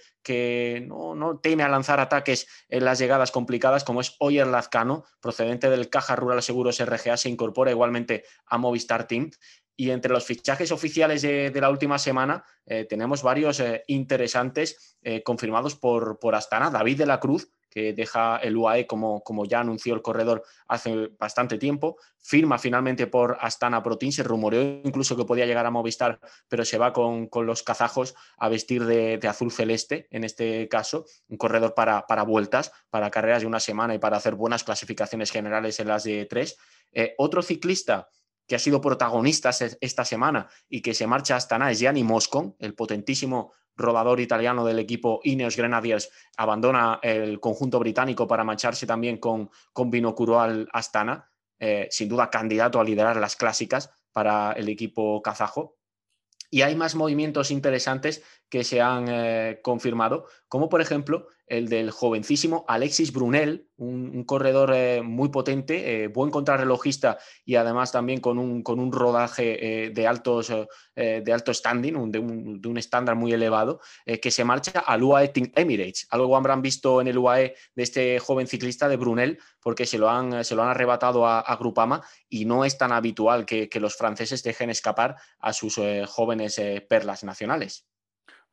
no, teme a lanzar ataques en las llegadas complicadas, como es Oyer Lazcano, procedente del Caja Rural Seguros RGA, se incorpora igualmente a Movistar Team. Y entre los fichajes oficiales de, la última semana eh, tenemos varios eh, interesantes eh, confirmados por, por Astana. David de la Cruz, que deja el UAE como, como ya anunció el corredor hace bastante tiempo. Firma finalmente por Astana Pro se rumoreó incluso que podía llegar a Movistar, pero se va con, los kazajos a vestir de, azul celeste, en este caso, un corredor para, para, vueltas, para carreras de una semana y para hacer buenas clasificaciones generales en las de tres. Eh, otro ciclista que ha sido protagonista esta semana y que se marcha a Astana es Gianni Moscon, el potentísimo rodador italiano del equipo Ineos Grenadiers, abandona el conjunto británico para marcharse también con, con al Astana, eh, sin duda candidato a liderar las clásicas para el equipo kazajo. Y hay más movimientos interesantes que se han eh, confirmado, como por ejemplo el del jovencísimo Alexis Brunel, un, corredor eh, muy potente, eh, buen contrarrelojista y además también con un, con un rodaje de, altos, de alto standing, de, un, estándar muy elevado, que se marcha al UAE Team Emirates. Algo habrán visto en el UAE de este joven ciclista de Brunel, porque se lo han, se lo han arrebatado a, Grupama y no es tan habitual que, los franceses dejen escapar a sus jóvenes perlas nacionales.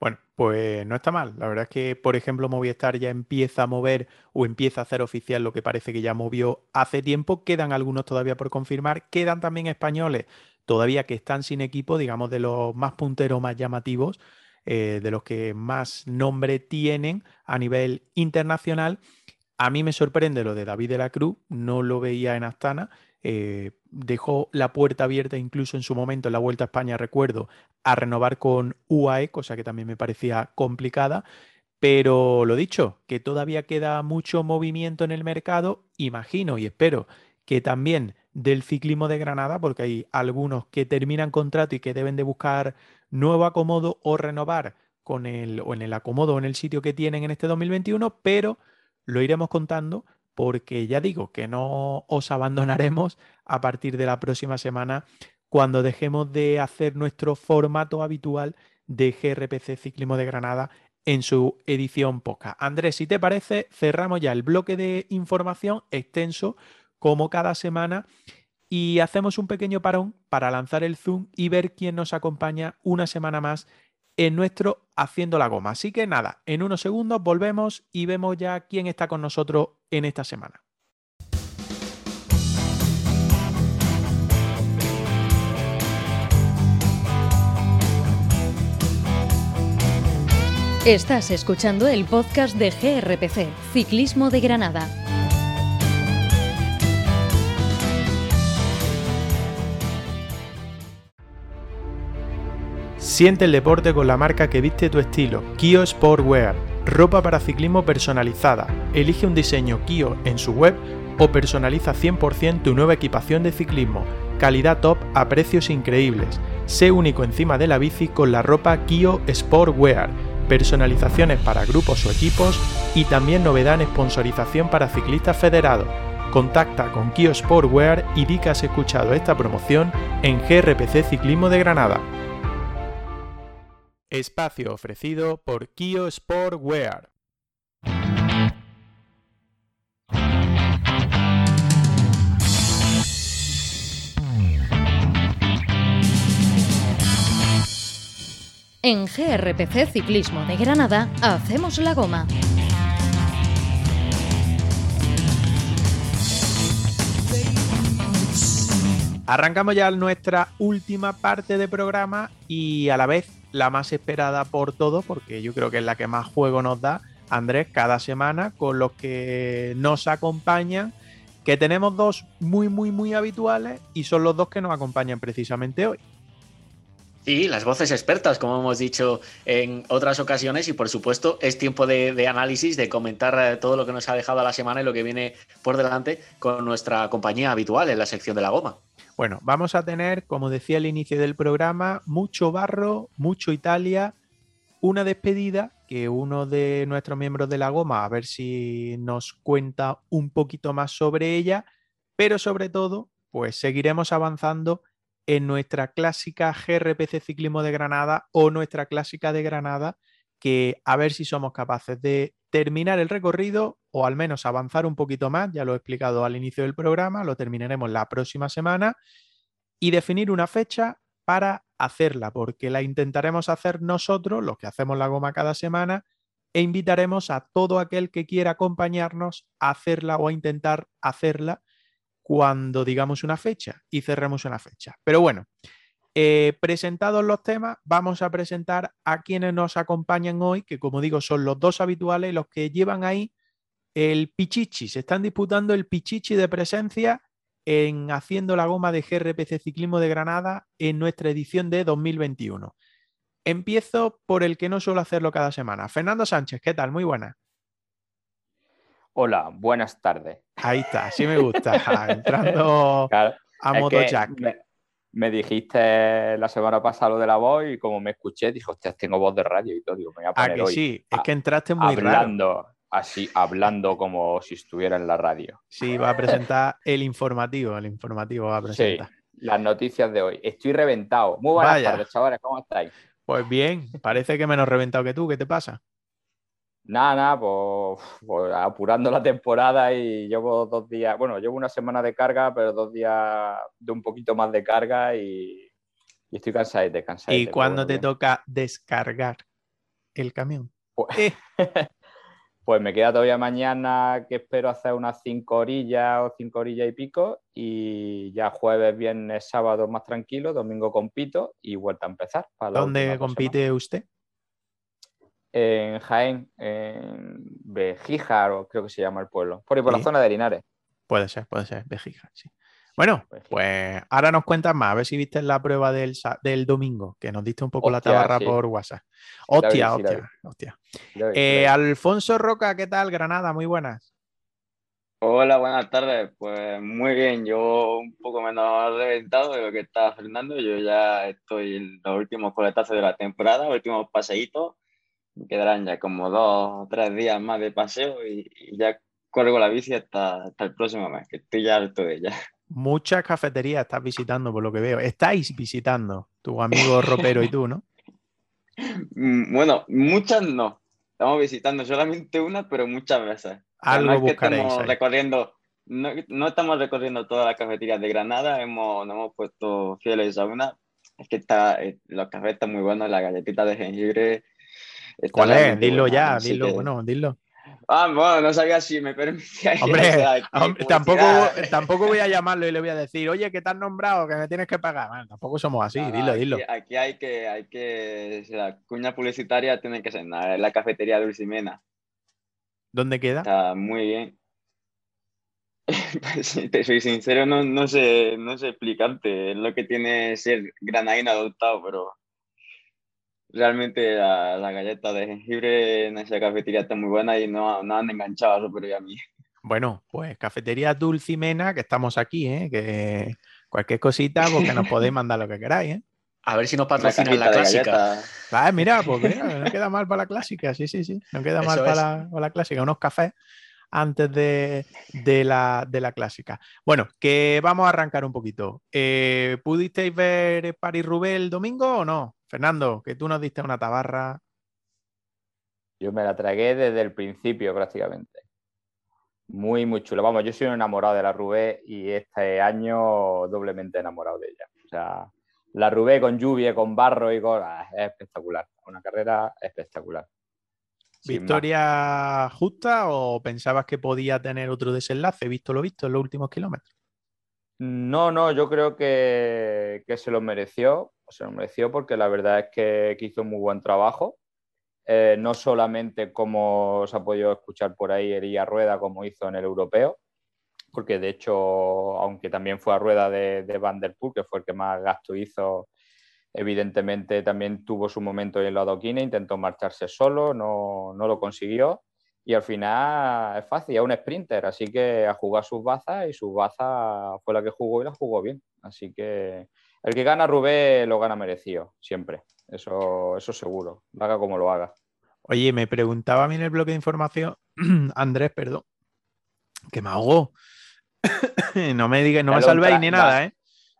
Bueno, pues no está mal. La verdad es que, por ejemplo, Movistar ya empieza a mover o empieza a hacer oficial lo que parece que ya movió hace tiempo. Quedan algunos todavía por confirmar. Quedan también españoles todavía que están sin equipo, digamos, de los más punteros, más llamativos, eh, de los que más nombre tienen a nivel internacional. A mí me sorprende lo de David de la Cruz, no lo veía en Astana eh, dejó la puerta abierta incluso en su momento en la Vuelta a España, recuerdo, a renovar con UAE, cosa que también me parecía complicada. Pero lo dicho, que todavía queda mucho movimiento en el mercado, imagino y espero que también del ciclismo de Granada, porque hay algunos que terminan contrato y que deben de buscar nuevo acomodo o renovar con el, o en el acomodo o en el sitio que tienen en este 2021, pero lo iremos contando porque ya digo que no os abandonaremos a partir de la próxima semana cuando dejemos de hacer nuestro formato habitual de GRPC Ciclismo de Granada en su edición poca. Andrés, si te parece, cerramos ya el bloque de información extenso como cada semana y hacemos un pequeño parón para lanzar el zoom y ver quién nos acompaña una semana más en nuestro Haciendo la Goma. Así que nada, en unos segundos volvemos y vemos ya quién está con nosotros en esta semana. Estás escuchando el podcast de GRPC, Ciclismo de Granada. Siente el deporte con la marca que viste tu estilo, Kio Sportwear, ropa para ciclismo personalizada. Elige un diseño Kio en su web o personaliza 100% tu nueva equipación de ciclismo. Calidad top a precios increíbles. Sé único encima de la bici con la ropa Kio Sportwear. Personalizaciones para grupos o equipos y también novedad en sponsorización para ciclistas federados. Contacta con Kio Sportwear y di que has escuchado esta promoción en GRPC Ciclismo de Granada. Espacio ofrecido por Kio Sportwear. En GRPC Ciclismo de Granada hacemos la goma. Arrancamos ya nuestra última parte de programa y a la vez la más esperada por todos, porque yo creo que es la que más juego nos da, Andrés, cada semana, con los que nos acompañan, que tenemos dos muy, muy, muy habituales y son los dos que nos acompañan precisamente hoy. Sí, las voces expertas, como hemos dicho en otras ocasiones, y por supuesto es tiempo de, análisis, de comentar eh, todo lo que nos ha dejado la semana y lo que viene por delante con nuestra compañía habitual en la sección de la goma. Bueno, vamos a tener, como decía al inicio del programa, mucho barro, mucho Italia, una despedida que uno de nuestros miembros de la goma, a ver si nos cuenta un poquito más sobre ella, pero sobre todo, pues seguiremos avanzando en nuestra clásica GRPC Ciclismo de Granada o nuestra clásica de Granada, que a ver si somos capaces de terminar el recorrido o al menos avanzar un poquito más, ya lo he explicado al inicio del programa, lo terminaremos la próxima semana y definir una fecha para hacerla, porque la intentaremos hacer nosotros, los que hacemos la goma cada semana, e invitaremos a todo aquel que quiera acompañarnos a hacerla o a intentar hacerla cuando digamos una fecha y cerremos una fecha. Pero bueno, eh, presentados los temas, vamos a presentar a quienes nos acompañan hoy, que como digo son los dos habituales, los que llevan ahí el pichichi. Se están disputando el pichichi de presencia en Haciendo la Goma de GRPC Ciclismo de Granada en nuestra edición de 2021. Empiezo por el que no suelo hacerlo cada semana. Fernando Sánchez, ¿qué tal? Muy buena. Hola, buenas tardes. Ahí está, así me gusta. (laughs) Entrando a modo Jack me dijiste la semana pasada lo de la voz y como me escuché, dije, hostia, tengo voz de radio y todo. Digo, me voy a Ah, poner que hoy sí, es que entraste muy raro. Así, hablando como si estuviera en la radio. Sí, va a presentar el informativo, el informativo va a Sí, presentar. las noticias de hoy. Estoy reventado. Muy buenas Vaya. tardes, chavales, ¿cómo estáis? Pues bien, parece que menos reventado que tú, ¿qué te pasa? Nada, nada, pues, pues apurando la temporada y llevo dos días, bueno, llevo una semana de carga, pero dos días de un poquito más de carga y, y estoy cansadete, cansadete. ¿Y pero cuándo te bien. toca descargar el camión? Pues, Eh. (laughs) pues me queda todavía mañana que espero hacer unas cinco orillas o cinco orillas y pico y ya jueves, viernes, sábado más tranquilo, domingo compito y vuelta a empezar. para ¿Dónde compite usted? en Jaén, en Bejíjar, o creo que se llama el pueblo. Por ahí, por Sí. la zona de Linares. Puede ser, puede ser, Vejiga, sí. Bueno, Vejiga. pues ahora nos cuentas más, a ver si viste la prueba del, del domingo, que nos diste un poco la tabarra sí. por WhatsApp. vi, Hostia, sí hostia, vi. hostia. Eh, Alfonso Roca, ¿qué tal? Granada, muy buenas. Hola, buenas tardes. Pues muy bien, yo un poco menos reventado de lo que está Fernando. Yo ya estoy en los últimos coletazos de la temporada, últimos paseitos. Me quedarán ya como dos o tres días más de paseo y, y ya corro la bici hasta, hasta el próximo mes, que estoy ya harto de ella. Muchas cafeterías estás visitando, por lo que veo. Estáis visitando, tu amigo ropero y tú, ¿no? (laughs) Bueno, muchas no. Estamos visitando solamente una, pero muchas veces. Algo que ahí. recorriendo, no, no estamos recorriendo todas las cafeterías de Granada, hemos, nos hemos puesto fieles a una. Es que está, eh, los cafés están muy buenos, las galletitas de jengibre. ¿Cuál es? Dilo ya, dilo, que- bueno, dilo. Ah, bueno, no sabía si me permitía. Hombre, (laughs) Hombre, tampoco, tampoco voy a llamarlo y le voy a decir, oye, que te has nombrado, que me tienes que pagar. Bueno, tampoco somos así, dilo, dilo. Aquí, hay que, hay que, la cuña publicitaria tiene que ser nada, la cafetería Dulcimena. ¿Dónde queda? Está muy bien. (laughs) Pues, si te soy sincero, no, no sé, no sé explicarte. Es lo que tiene ser granadino adoptado, pero realmente la, la galleta de jengibre en esa cafetería está muy buena y no, no han enganchado a Super y a mí. Bueno, pues cafetería Dulcimena, que estamos aquí, ¿eh? Que cualquier cosita, pues que nos podéis mandar lo que queráis, ¿eh? A ver si nos patrocinan la clásica. Ah, mira, pues mira, no queda mal para la clásica, sí, sí, sí. No queda (laughs) mal para la, para la clásica. Unos cafés antes de, la, clásica. Bueno, que vamos a arrancar un poquito. Eh, ¿Pudisteis ver París-Roubaix el domingo o no? Fernando, que tú nos diste una tabarra. Yo me la tragué desde el principio prácticamente. Muy, muy chulo. Vamos, yo soy un enamorado de la Rubé y este año doblemente enamorado de ella. O sea, la Rubé con lluvia, con barro y con... ah, es espectacular. Una carrera espectacular. ¿Victoria justa o pensabas que podía tener otro desenlace, visto lo visto en los últimos kilómetros? No, no, yo creo que, que se lo mereció. Se lo mereció porque la verdad es que, que hizo muy buen trabajo. Eh, no solamente como se ha podido escuchar por ahí Ería Rueda, como hizo en el europeo, porque de hecho, aunque también fue a rueda de, de Van der Poel, que fue el que más gasto hizo, evidentemente también tuvo su momento en la adoquina, intentó marcharse solo, no, no lo consiguió. Y al final es fácil, es un sprinter, así que a jugar sus bazas y su baza fue la que jugó y la jugó bien. Así que el que gana Rubé lo gana merecido, siempre. Eso, eso seguro, lo haga como lo haga. Oye, me preguntaba a mí en el bloque de información, (clears throat) Andrés, perdón, que me ahogó. (coughs) no me diga, no me salvéis ni nada, da- ¿eh?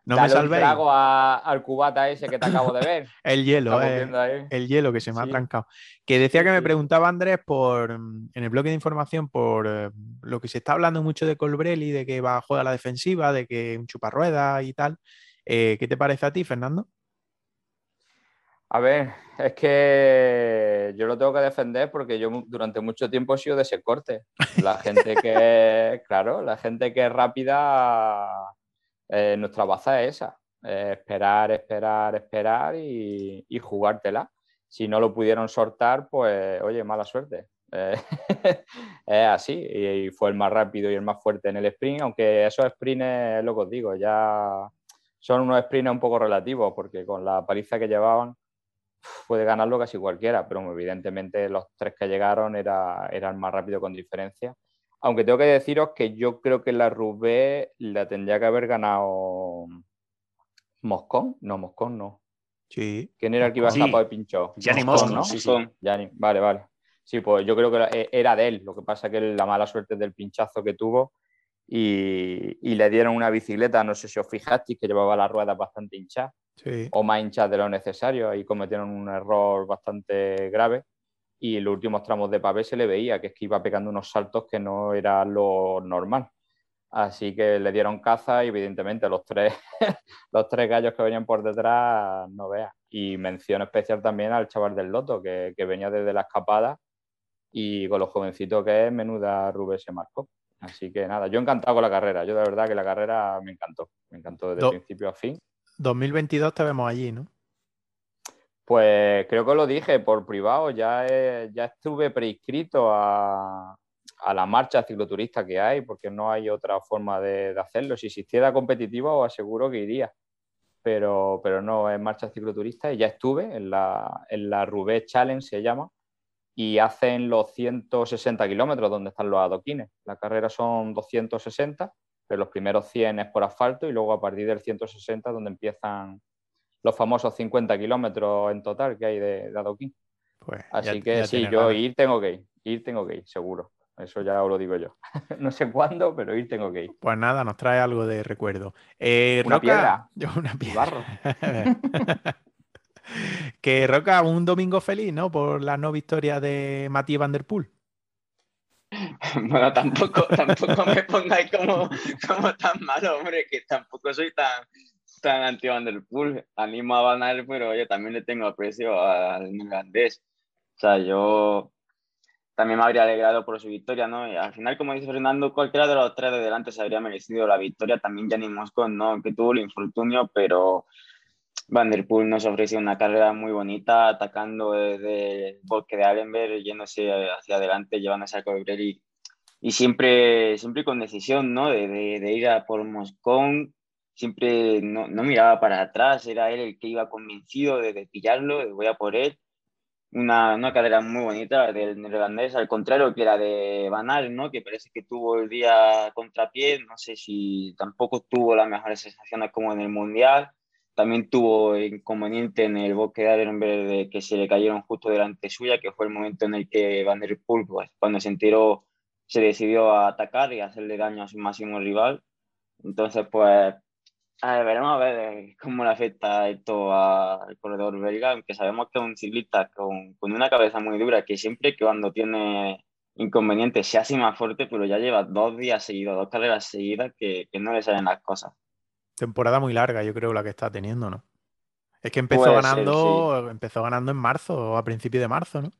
No me Dale un salvéis. trago a- al cubata ese que te acabo de ver. (laughs) El hielo, eh, el hielo que se me ha trancado. Que decía que me preguntaba Andrés por mm, en el bloque de información por eh, lo que se está hablando mucho de Colbrelli, de que va a jugar a la defensiva, de que un chuparrueda y tal. Eh, ¿Qué te parece a ti, Fernando? A ver, es que yo lo tengo que defender porque yo durante mucho tiempo he sido de ese corte. La gente que, (laughs) claro, la gente que es rápida, eh, nuestra baza es esa. eh, esperar, esperar, esperar y, y jugártela. Si no lo pudieron sortar, pues, oye, mala suerte. Eh, (laughs) es así. Y, y fue el más rápido y el más fuerte en el sprint, aunque esos sprints, lo que os digo, ya son unos sprints un poco relativos, porque con la paliza que llevaban, puede ganarlo casi cualquiera, pero evidentemente los tres que llegaron era, eran más rápido con diferencia. Aunque tengo que deciros que yo creo que la Rubé la tendría que haber ganado ¿Moscón? No, Moscón no. Sí. ¿Quién era el que iba a Sí. escapar de pincho? Gianni Moscón, Moscon, ¿no? sí, sí. Gianni, vale, vale. Sí, pues yo creo que era- era de él. Lo que pasa es que la mala suerte del pinchazo que tuvo y, y le dieron una bicicleta, no sé si os fijasteis, que llevaba las ruedas bastante hinchadas Sí. o más hinchadas de lo necesario. Ahí cometieron un error bastante grave y en los últimos tramos de pavé se le veía que es que iba pegando unos saltos que no era lo normal. Así que le dieron caza y evidentemente los tres, (laughs) los tres gallos que venían por detrás, no veas. Y mención especial también al chaval del Loto, que, que venía desde la escapada y con lo jovencito que es, menuda Rubén se marcó. Así que nada, yo encantado con la carrera. Yo de verdad que la carrera me encantó. Me encantó desde Do- principio a fin. 2022 te vemos allí, ¿no? Pues creo que lo dije por privado, ya, ya estuve preinscrito a, a la marcha cicloturista que hay, porque no hay otra forma de, de hacerlo. Si existiera competitiva, os aseguro que iría. Pero, pero no, es marcha cicloturista y ya estuve en la, en la Roubaix Challenge, se llama, y hacen los 160 kilómetros donde están los adoquines. La carrera son 260, pero los primeros 100 es por asfalto y luego a partir del 160 donde empiezan los famosos 50 kilómetros en total que hay de, de adoquín. Pues Así ya- que ya sí, yo ganas. ir tengo que ir, ir tengo que ir, seguro. Eso ya os lo digo yo. (laughs) no sé cuándo, pero ir tengo que ir. Pues nada, nos trae algo de recuerdo. Eh, Una Roca- piedra. (laughs) Yo, una piedra. barro. (laughs) que Roca, un domingo feliz, ¿no? Por la no victoria de Matías Van Der Poel. Bueno, tampoco, tampoco me pongáis como, como tan malo, hombre, que tampoco soy tan, tan anti Van der Poel. Animo a Van Aert, pero yo también le tengo aprecio al neerlandés. O sea, yo también me habría alegrado por su victoria, ¿no? Y al final, como dice Fernando, cualquiera de los tres de delante se habría merecido la victoria. También Gianni Moscon, ¿no? Que tuvo el infortunio, pero Van der Poel nos ofreció una carrera muy bonita, atacando desde el bosque de Allenberg, yéndose hacia adelante, llevándose a Colbrelli y siempre, siempre con decisión, ¿no? De, de, de ir a por Moscón, siempre no, no, miraba para atrás, era él el que iba convencido de, pillarlo, de voy a por él. Una, una carrera muy bonita del neerlandés, al contrario que la de Aert, ¿no? Que parece que tuvo el día contrapié, no sé si tampoco tuvo las mejores sensaciones como en el Mundial. También tuvo inconveniente en el bosque de Arenberg que se le cayeron justo delante suya, que fue el momento en el que Van der Poel, pues, cuando se se decidió a atacar y hacerle daño a su máximo rival. Entonces, pues, a ver, veremos a ver cómo le afecta esto al corredor belga, aunque sabemos que es un ciclista con, con una cabeza muy dura, que siempre que cuando tiene inconvenientes se hace más fuerte, pero ya lleva dos días seguidos, dos carreras seguidas, que, que no le salen las cosas temporada muy larga, yo creo, la que está teniendo, ¿no? Es que empezó Puede ganando, ser, sí. empezó ganando en marzo o a principios de marzo, ¿no?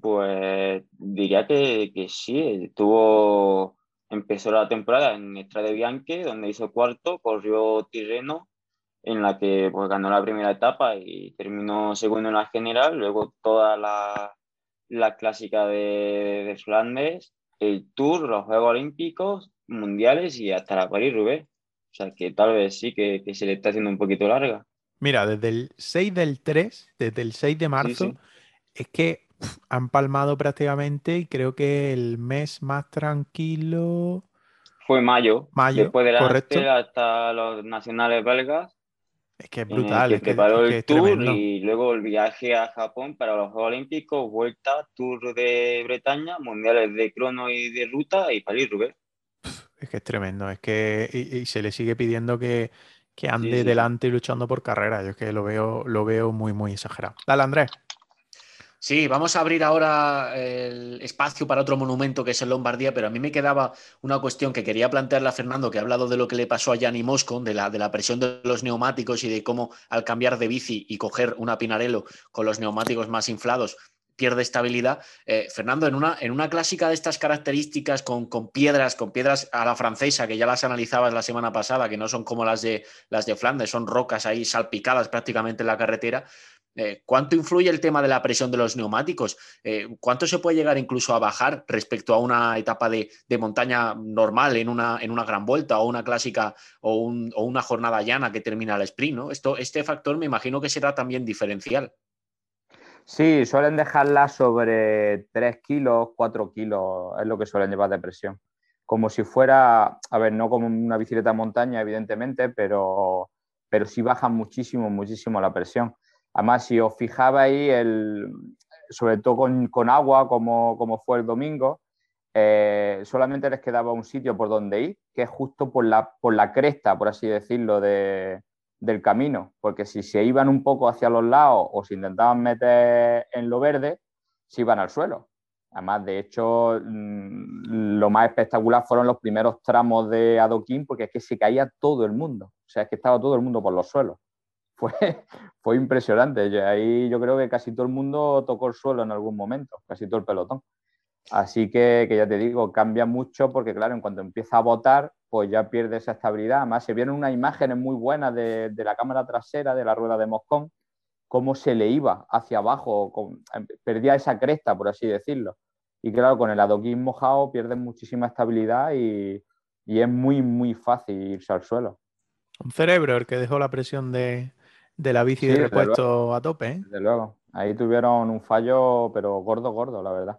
Pues diría que, que sí, tuvo, empezó la temporada en Estrade Bianche, donde hizo cuarto, corrió Tirreno, en la que pues, ganó la primera etapa y terminó segundo en la general, luego toda la, la clásica de, de Flandes, el Tour, los Juegos Olímpicos, Mundiales y hasta la París-Roubaix. O sea que tal vez sí que, que, se le está haciendo un poquito larga. Mira, desde el 6 del 3, desde el 6 de marzo, sí, sí. es que han palmado prácticamente y creo que el mes más tranquilo... Fue mayo. Mayo, Después de la correcto. hasta los nacionales belgas. Es que es brutal. que es preparó que, es el tour y luego el viaje a Japón para los Juegos Olímpicos, vuelta, Tour de Bretaña, Mundiales de crono y de ruta y París-Roubaix. Es que es tremendo, es que y, y se le sigue pidiendo que, que ande Sí, sí. delante luchando por carrera. Yo es que lo veo, lo veo muy, muy exagerado. Dale, Andrés. Sí, vamos a abrir ahora el espacio para otro monumento que es el Lombardía, pero a mí me quedaba una cuestión que quería plantearle a Fernando, que ha hablado de lo que le pasó a Gianni Moscon, de la, de la presión de los neumáticos y de cómo al cambiar de bici y coger una Pinarello con los neumáticos más inflados pierde estabilidad. Eh, Fernando, en una, en una clásica de estas características con, con, piedras, con piedras a la francesa, que ya las analizabas la semana pasada, que no son como las de, las de Flandes, son rocas ahí salpicadas prácticamente en la carretera. Eh, ¿Cuánto influye el tema de la presión de los neumáticos? Eh, ¿Cuánto se puede llegar incluso a bajar respecto a una etapa de, montaña normal en una, en una, gran vuelta o una clásica o, un, o, una jornada llana que termina el sprint? ¿no? Esto, este factor me imagino que será también diferencial. Sí, suelen dejarla sobre 3 kilos, 4 kilos, es lo que suelen llevar de presión. como si fuera, a ver, no como una bicicleta de montaña, evidentemente, pero, pero sí baja muchísimo, muchísimo la presión. Además, si os fijabais, el, sobre todo con, agua, como, fue el domingo, eh, solamente les quedaba un sitio por donde ir, que es justo por la, cresta, por así decirlo, de, del camino, porque si se iban un poco hacia los lados o se intentaban meter en lo verde, se iban al suelo. Además, de hecho, mm, lo más espectacular fueron los primeros tramos de adoquín, porque es que se caía todo el mundo. O sea, es que estaba todo el mundo por los suelos. Fue, (laughs) fue impresionante. ahí yo creo que casi todo el mundo tocó el suelo en algún momento, casi todo el pelotón. Así que, que ya te digo, cambia mucho porque, claro, en cuanto empieza a botar, pues ya pierde esa estabilidad. Además, se vieron unas imágenes muy buenas de, la cámara trasera de la rueda de Moscón, cómo se le iba hacia abajo, em, perdía esa cresta, por así decirlo. Y claro, con el adoquín mojado pierde muchísima estabilidad y, es muy, muy fácil irse al suelo. Un cerebro el que dejó la presión de, la bici de repuesto a tope. ¿eh? Desde luego. Ahí tuvieron un fallo, pero gordo, gordo, la verdad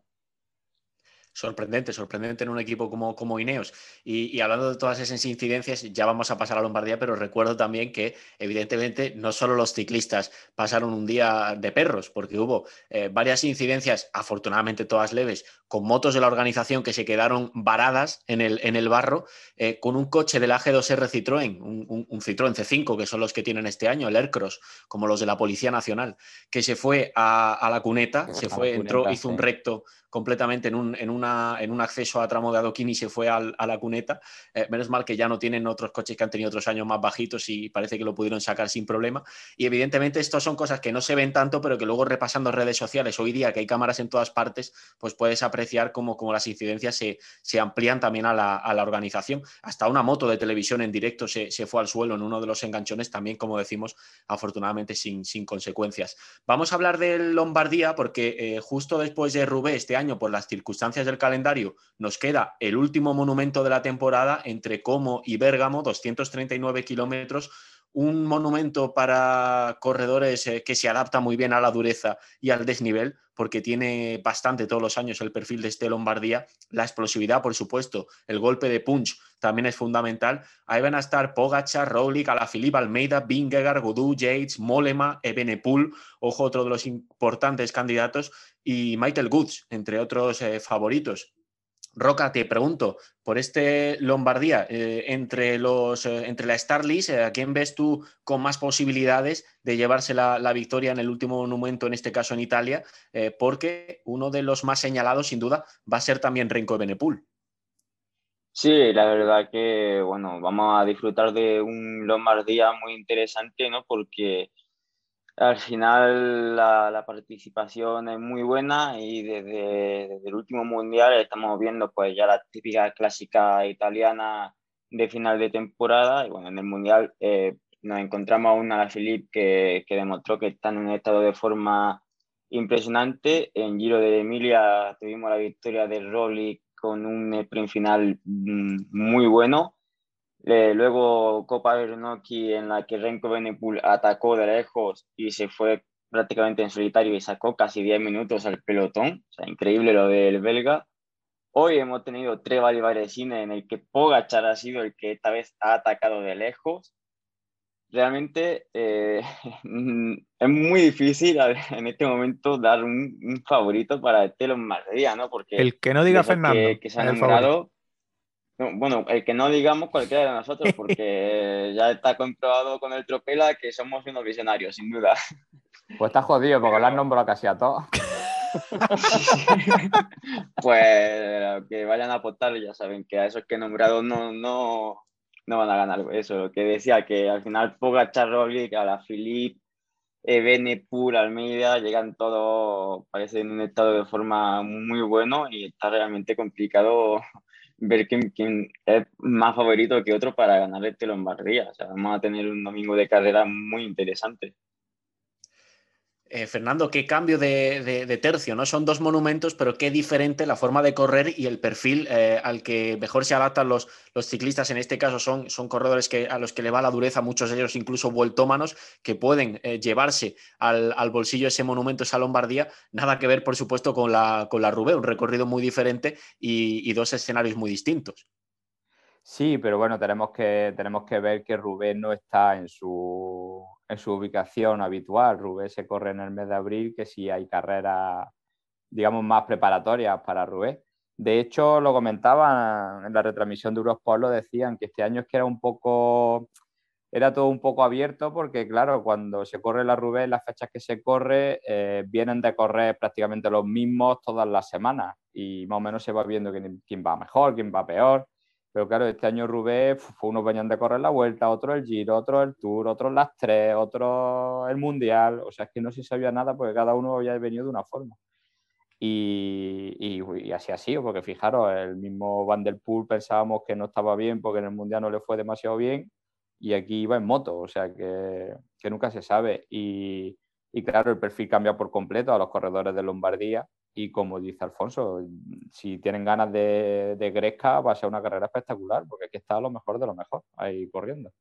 sorprendente, sorprendente en un equipo como, como Ineos. Y, hablando de todas esas incidencias, ya vamos a pasar a Lombardía, pero recuerdo también que evidentemente no solo los ciclistas pasaron un día de perros, porque hubo eh, varias incidencias, afortunadamente todas leves, con motos de la organización que se quedaron varadas en el, en el barro, eh, con un coche del AG2R Citroën, un, un, Citroën C5, que son los que tienen este año, el Aircross, como los de la Policía Nacional, que se fue a, la cuneta, se fue, entró, hizo un recto completamente en un, en, una, en un acceso a tramo de adoquín y se fue a la cuneta. Eh, menos mal que ya no tienen otros coches que han tenido otros años más bajitos y parece que lo pudieron sacar sin problema. Y evidentemente estas son cosas que no se ven tanto, pero que luego repasando redes sociales hoy día, que hay cámaras en todas partes, pues puedes apreciar cómo, las incidencias se, se, amplían también a la, a la, organización. Hasta una moto de televisión en directo se, se, fue al suelo en uno de los enganchones, también, como decimos, afortunadamente sin, sin consecuencias. Vamos a hablar de Lombardía porque eh, justo después de Rubé este año, por las circunstancias del calendario, nos queda el último monumento de la temporada entre Como y Bérgamo, 239 kilómetros, un monumento para corredores eh, que se adapta muy bien a la dureza y al desnivel, porque tiene bastante todos los años el perfil de este Lombardía. La explosividad, por supuesto, el golpe de punch también es fundamental. Ahí van a estar Pogacar, Roglic, Alaphilippe, Almeida, Vingegaard, Godú, Yates, Molema, Ebenepul, ojo, otro de los importantes candidatos, y Michael Goods, entre otros eh, favoritos. Roca, te pregunto, por este Lombardía, eh, entre, los, eh, entre la Star ¿a quién ves tú con más posibilidades de llevarse la, victoria en el último monumento, en este caso en Italia? porque uno de los más señalados, sin duda, va a ser también Renko Benepul. Sí, la verdad que, bueno, vamos a disfrutar de un Lombardía muy interesante, ¿no? Porque al final la, participación es muy buena y desde, el último mundial estamos viendo pues ya la típica clásica italiana de final de temporada y bueno, en el mundial eh, nos encontramos a una Philippe que, que demostró que está en un estado de forma impresionante. En Giro de Emilia tuvimos la victoria de Rolly con un sprint final mm, muy bueno luego Copa Bernocchi en la que Renko Benepul atacó de lejos y se fue prácticamente en solitario y sacó casi 10 minutos al pelotón. O sea, increíble lo del belga. Hoy hemos tenido tres cine en el que Pogachar ha sido el que esta vez ha atacado de lejos. Realmente eh, (laughs) es muy difícil en este momento dar un, favorito para el Telon Madrid, ¿no? Porque el que no diga Fernando. Que, se ha nombrado, bueno, el que no digamos cualquiera de nosotros, porque (laughs) ya está comprobado con el Tropela que somos unos visionarios, sin duda. Pues está jodido, porque lo han nombrado casi a todos. (laughs) pues que vayan a apostar, ya saben que a esos que he nombrado no, no, no van a ganar. Eso, lo que decía, que al final Pogachar, Roglic, a la Philippe, Benepur, Almeida, llegan todos, parece en un estado de forma muy bueno y está realmente complicado ver quién, es más favorito que otro para ganar este Lombardía. O sea, vamos a tener un domingo de carrera muy interesante. Eh, Fernando, qué cambio de, tercio, ¿no? Son dos monumentos, pero qué diferente la forma de correr y el perfil eh, al que mejor se adaptan los, ciclistas. En este caso son, corredores que, a los que le va la dureza, muchos de ellos incluso vueltómanos, que pueden eh, llevarse al, bolsillo ese monumento, esa Lombardía. Nada que ver, por supuesto, con la, con la Rubé, un recorrido muy diferente y, dos escenarios muy distintos. Sí, pero bueno, tenemos que, tenemos que ver que Rubén no está en su, en su ubicación habitual. Rubén se corre en el mes de abril, que si hay carreras, digamos, más preparatorias para Rubén. De hecho, lo comentaban en la retransmisión de Eurosport, lo decían que este año es que era un poco, era todo un poco abierto porque, claro, cuando se corre la Rubén, las fechas que se corre eh, vienen de correr prácticamente los mismos todas las semanas y más o menos se va viendo quién, quién va mejor, quién va peor. Pero claro, este año Rubén, unos venían de correr la vuelta, otro el Giro, otro el Tour, otro las tres, otro el Mundial. O sea, es que no se sabía nada porque cada uno había venido de una forma. Y, y, así ha sido, porque fijaros, el mismo Van der Poel pensábamos que no estaba bien porque en el Mundial no le fue demasiado bien y aquí iba en moto, o sea que, que nunca se sabe. Y, y, claro, el perfil cambia por completo a los corredores de Lombardía y como dice Alfonso, si tienen ganas de, de Gresca va a ser una carrera espectacular porque aquí está lo mejor de lo mejor ahí corriendo.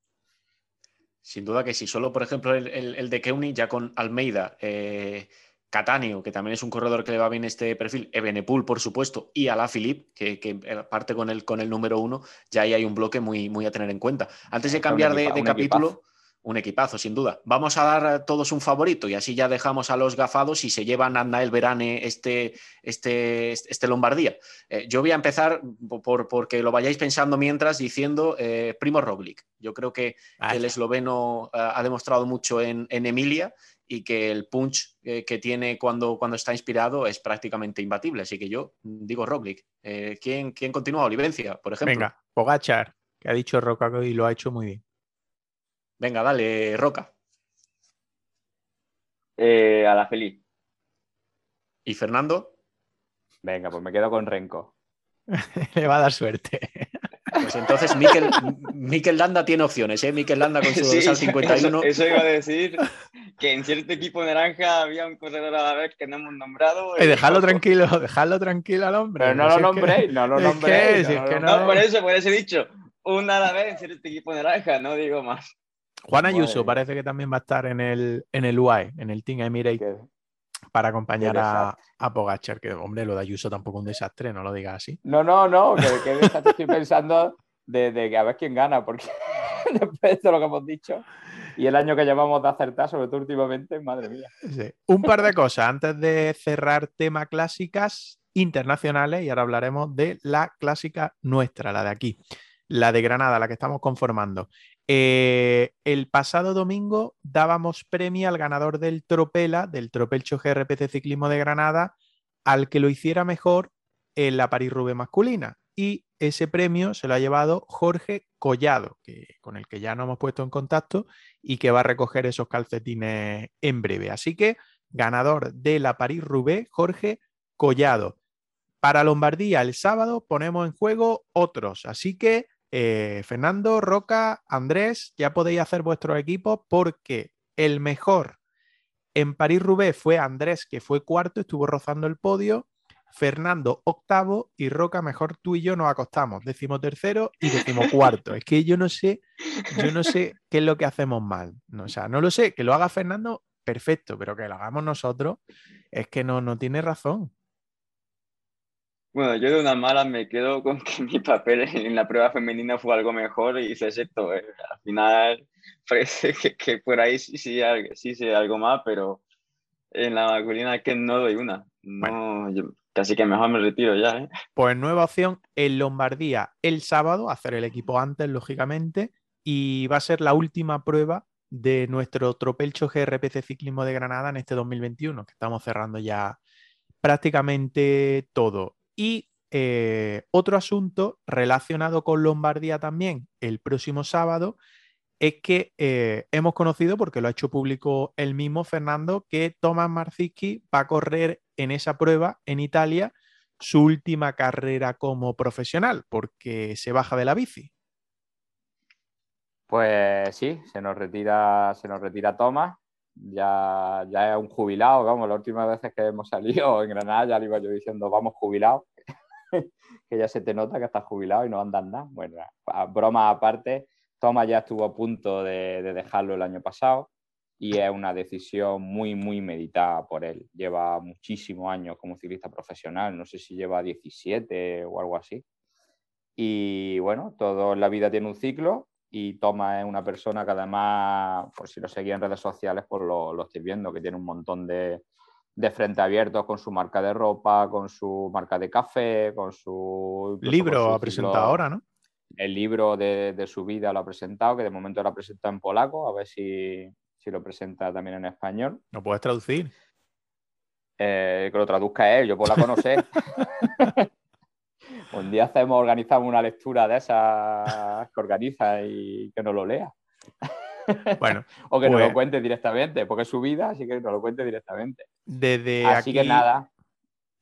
Sin duda que sí, solo por ejemplo el, el, el de Keuni ya con Almeida. Eh que también es un corredor que le va bien este perfil, Ebenepul, por supuesto, y Alaphilippe, que, que eh, parte con el, con el número uno, ya ahí hay un bloque muy, muy a tener en cuenta. Antes de cambiar de, de capítulo. Un equipazo, sin duda. Vamos a dar todos un favorito y así ya dejamos a los gafados y se llevan a el Verane este, este, este Lombardía. Eh, yo voy a empezar por, porque lo vayáis pensando mientras diciendo eh, Primo Roglic. Yo creo que, el esloveno uh, ha demostrado mucho en, en Emilia y que el punch eh, que tiene cuando, cuando está inspirado es prácticamente imbatible. Así que yo digo Roglic. Eh, ¿quién, ¿Quién continúa? Olivencia, por ejemplo. Venga, Pogachar, que ha dicho Roca y lo ha hecho muy bien. Venga, dale, Roca. Eh, a la feliz. ¿Y Fernando? Venga, pues me quedo con Renko. (laughs) Le va a dar suerte. Pues entonces Mikel, Mikel Landa tiene opciones, ¿eh? Mikel Landa con su (laughs) Sí, dorsal 51. Eso, eso iba a decir que en cierto equipo naranja había un corredor a la vez que no hemos nombrado. Eh, dejadlo tranquilo, dejadlo tranquilo al hombre. Pero no lo Si es que- nombréis, no lo es nombréis. si no es que lo- no- No, por eso, por eso he dicho un a la vez en cierto equipo naranja, no digo más. Juan Ayuso parece que también va a estar en el, en el UAE, en el Team Emirates, que- para acompañar qué a, a Pogachar. Que, hombre, lo de Ayuso tampoco es un desastre, no lo digas así. No, no, no, que, que desastre estoy pensando de, de que a ver quién gana, porque (laughs) después de lo que hemos dicho y el año que llevamos de acertar, sobre todo últimamente, madre mía. Sí. Un par de cosas antes de cerrar tema clásicas internacionales y ahora hablaremos de la clásica nuestra, la de aquí, la de Granada, la que estamos conformando. Eh, el pasado domingo dábamos premio al ganador del Tropela, del Tropelcho GRPC Ciclismo de Granada, al que lo hiciera mejor en la París-Roubaix masculina. Y ese premio se lo ha llevado Jorge Collado, que, con el que ya nos hemos puesto en contacto y que va a recoger esos calcetines en breve. Así que ganador de la París-Roubaix, Jorge Collado. Para Lombardía, el sábado ponemos en juego otros. Así que, eh, Fernando, Roca, Andrés, ya podéis hacer vuestros equipos porque el mejor en París-Roubaix fue Andrés, que fue cuarto, estuvo rozando el podio. Fernando octavo y Roca, mejor tú y yo nos acostamos, décimo tercero y décimo cuarto. Es que yo no sé, yo no sé qué es lo que hacemos mal. No, o sea, no lo sé, que lo haga Fernando, perfecto, pero que lo hagamos nosotros, es que no, no tiene razón. Bueno, yo de una mala me quedo con que mi papel en la prueba femenina fue algo mejor y hice esto. eh. Al final parece que, que por ahí sí, sí, sí algo más, pero en la masculina es que no doy una. No, yo- casi que mejor me retiro ya. ¿eh? Pues nueva opción en Lombardía el sábado, hacer el equipo antes, lógicamente, y va a ser la última prueba de nuestro Tropelcho GRPC Ciclismo de Granada en este 2021, que estamos cerrando ya prácticamente todo. Y eh, otro asunto relacionado con Lombardía también el próximo sábado es que eh, hemos conocido, porque lo ha hecho público el mismo Fernando, que Tomás Marzicki va a correr en esa prueba en Italia su última carrera como profesional, porque se baja de la bici. Pues sí, se nos retira, se nos retira Tomás. Ya, ya es un jubilado, vamos, las últimas veces que hemos salido (laughs) en Granada ya le iba yo diciendo, vamos jubilados, (laughs) que ya se te nota que estás jubilado y no andas nada. Bueno, broma aparte, Tomás ya estuvo a punto de, de dejarlo el año pasado y es una decisión muy, muy meditada por él. Lleva muchísimos años como ciclista profesional, no sé si lleva 17 o algo así. Y bueno, todo en la vida tiene un ciclo y Toma es una persona que además, por si lo seguía en redes sociales, pues lo, lo estoy viendo, que tiene un montón de, de frente abiertos con su marca de ropa, con su marca de café, con su... Libro ha presentado ahora, ¿no? El libro de, de, su vida lo ha presentado, que de momento lo ha presentado en polaco, a ver si, si lo presenta también en español. ¿Lo puedes traducir? Eh, que lo traduzca él, yo puedo conocer. (laughs) Un día hacemos, organizamos una lectura de esas que organiza y que nos lo lea. Bueno, (laughs) o que nos lo pues cuente directamente, porque es su vida, así que nos lo cuente directamente. Desde así aquí... que nada.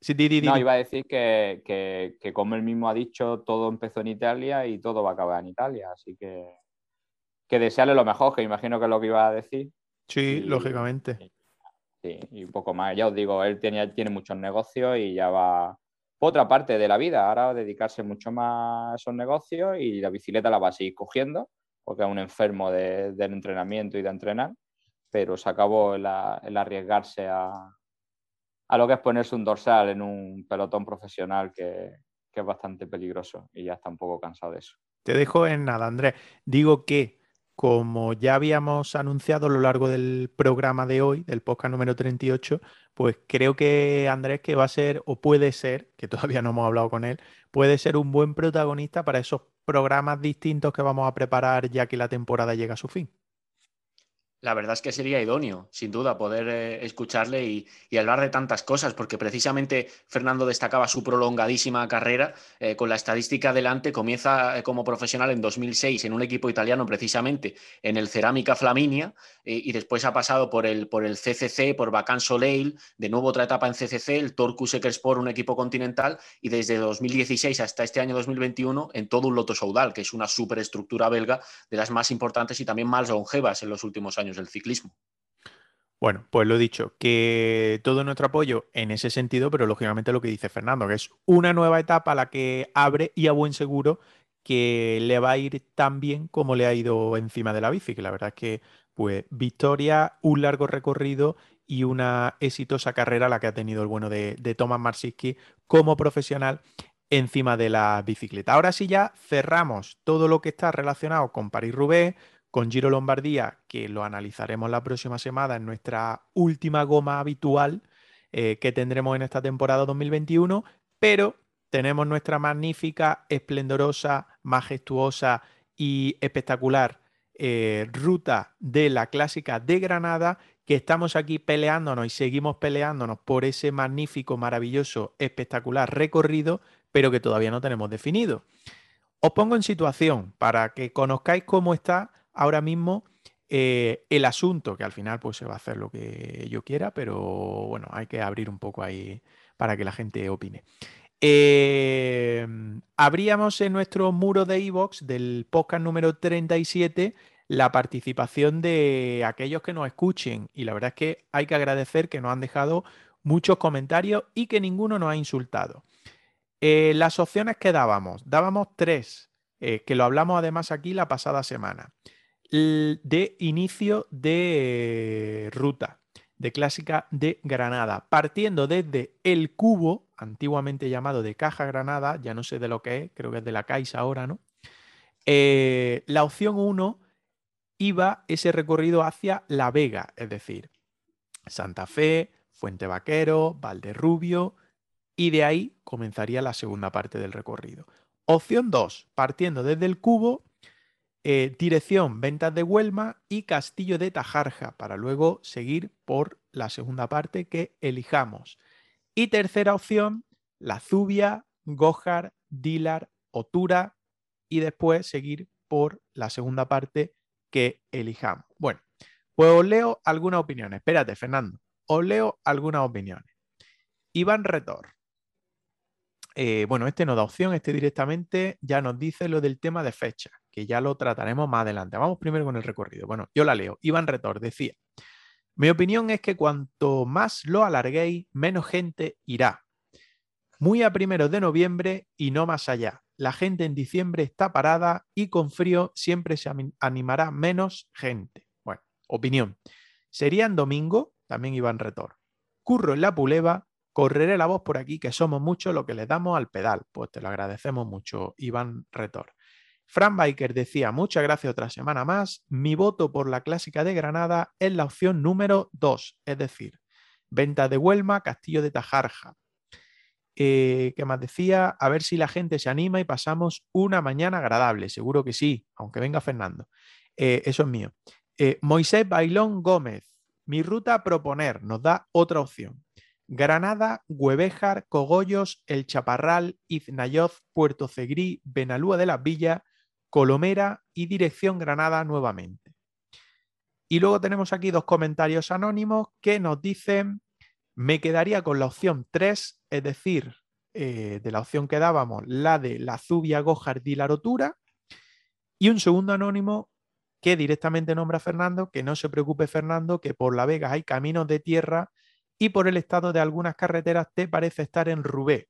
Sí, di, di, di. No, iba a decir que, que, que, como él mismo ha dicho, todo empezó en Italia y todo va a acabar en Italia. Así que, que desearle lo mejor, que imagino que es lo que iba a decir. Sí, y, lógicamente. Sí, y un poco más. Ya os digo, él tiene, tiene muchos negocios y ya va otra parte de la vida. Ahora dedicarse mucho más a esos negocios y la bicicleta la va a seguir cogiendo porque es un enfermo de, del entrenamiento y de entrenar, pero se acabó el, el arriesgarse a, a, lo que es ponerse un dorsal en un pelotón profesional que, que, es bastante peligroso y ya está un poco cansado de eso. Te dejo en nada, Andrés. Digo que, como ya habíamos anunciado a lo largo del programa de hoy, del podcast número 38, pues creo que Andrés que va a ser, o puede ser, que todavía no hemos hablado con él, puede ser un buen protagonista para esos programas distintos que vamos a preparar ya que la temporada llega a su fin. La verdad es que sería idóneo, sin duda, poder eh, escucharle y, hablar de tantas cosas, porque precisamente Fernando destacaba su prolongadísima carrera eh, con la estadística delante. Comienza eh, como profesional en 2006 en un equipo italiano, precisamente en el Cerámica Flaminia, y después ha pasado por el, por el CCC, por Bacan Soleil, de nuevo otra etapa en CCC, el Torcus Sport, un equipo continental, y desde 2016 hasta este año 2021 en todo un Loto Soudal, que es una superestructura belga de las más importantes y también más longevas en los últimos años del ciclismo. Bueno, pues lo dicho, que todo nuestro apoyo en ese sentido, pero lógicamente lo que dice Fernando, que es una nueva etapa la que abre y a buen seguro que le va a ir tan bien como le ha ido encima de la bici, que la verdad es que, pues, victoria, un largo recorrido y una exitosa carrera la que ha tenido el bueno de, de Tomás Marsiski como profesional encima de la bicicleta. Ahora sí ya cerramos todo lo que está relacionado con París-Roubaix, con Giro Lombardía, que lo analizaremos la próxima semana en nuestra última goma habitual eh, que tendremos en esta temporada 2021, pero tenemos nuestra magnífica, esplendorosa, majestuosa y espectacular eh, ruta de la clásica de Granada, que estamos aquí peleándonos y seguimos peleándonos por ese magnífico, maravilloso, espectacular recorrido, pero que todavía no tenemos definido. Os pongo en situación para que conozcáis cómo está ahora mismo eh, el asunto, que al final pues se va a hacer lo que yo quiera, pero bueno, hay que abrir un poco ahí para que la gente opine. Eh, abríamos en nuestro muro de iVox del podcast número 37 la participación de aquellos que nos escuchen y la verdad es que hay que agradecer que nos han dejado muchos comentarios y que ninguno nos ha insultado. Eh, las opciones que dábamos, dábamos tres, que lo hablamos además aquí la pasada semana de inicio de ruta, de clásica de Granada, partiendo desde el cubo, antiguamente llamado de Caja Granada, ya no sé de lo que es, creo que es de la Caixa ahora, ¿no? Eh, la opción 1 iba ese recorrido hacia La Vega, es decir, Santa Fe, Fuente Vaquero, Valderrubio, y de ahí comenzaría la segunda parte del recorrido. Opción 2, partiendo desde el cubo eh, dirección Ventas de Huelma y Castillo de Tajarja, para luego seguir por la segunda parte que elijamos. Y tercera opción, La Zubia, Gojar, Dilar, Otura y después seguir por la segunda parte que elijamos. Bueno, pues os leo algunas opiniones. Espérate, Fernando. Os leo algunas opiniones. Iván Retor. Eh, bueno, este no da opción, este directamente ya nos dice lo del tema de fecha que ya lo trataremos más adelante. Vamos primero con el recorrido. Bueno, yo la leo. Iván Retor decía, mi opinión es que cuanto más lo alarguéis, menos gente irá. Muy a primeros de noviembre y no más allá. La gente en diciembre está parada y con frío siempre se animará menos gente. Bueno, opinión. Sería en domingo, también Iván Retor. Curro en la Puleva, correré la voz por aquí, que somos muchos lo que le damos al pedal. Pues te lo agradecemos mucho, Iván Retor. Fran Biker decía, muchas gracias otra semana más. Mi voto por la clásica de Granada es la opción número 2, es decir, venta de Huelma, Castillo de Tajarja. Eh, ¿Qué más decía? A ver si la gente se anima y pasamos una mañana agradable. Seguro que sí, aunque venga Fernando. Eh, eso es mío. Eh, Moisés Bailón Gómez, mi ruta a proponer, nos da otra opción. Granada, Huevejar, Cogollos, El Chaparral, Iznayoz, Puerto Cegrí, Benalúa de las Villas, Colomera y dirección Granada nuevamente. Y luego tenemos aquí dos comentarios anónimos que nos dicen, me quedaría con la opción 3, es decir, eh, de la opción que dábamos, la de la Zubia, Gojar y la Rotura. Y un segundo anónimo que directamente nombra a Fernando, que no se preocupe Fernando, que por La Vega hay caminos de tierra y por el estado de algunas carreteras te parece estar en Rubé.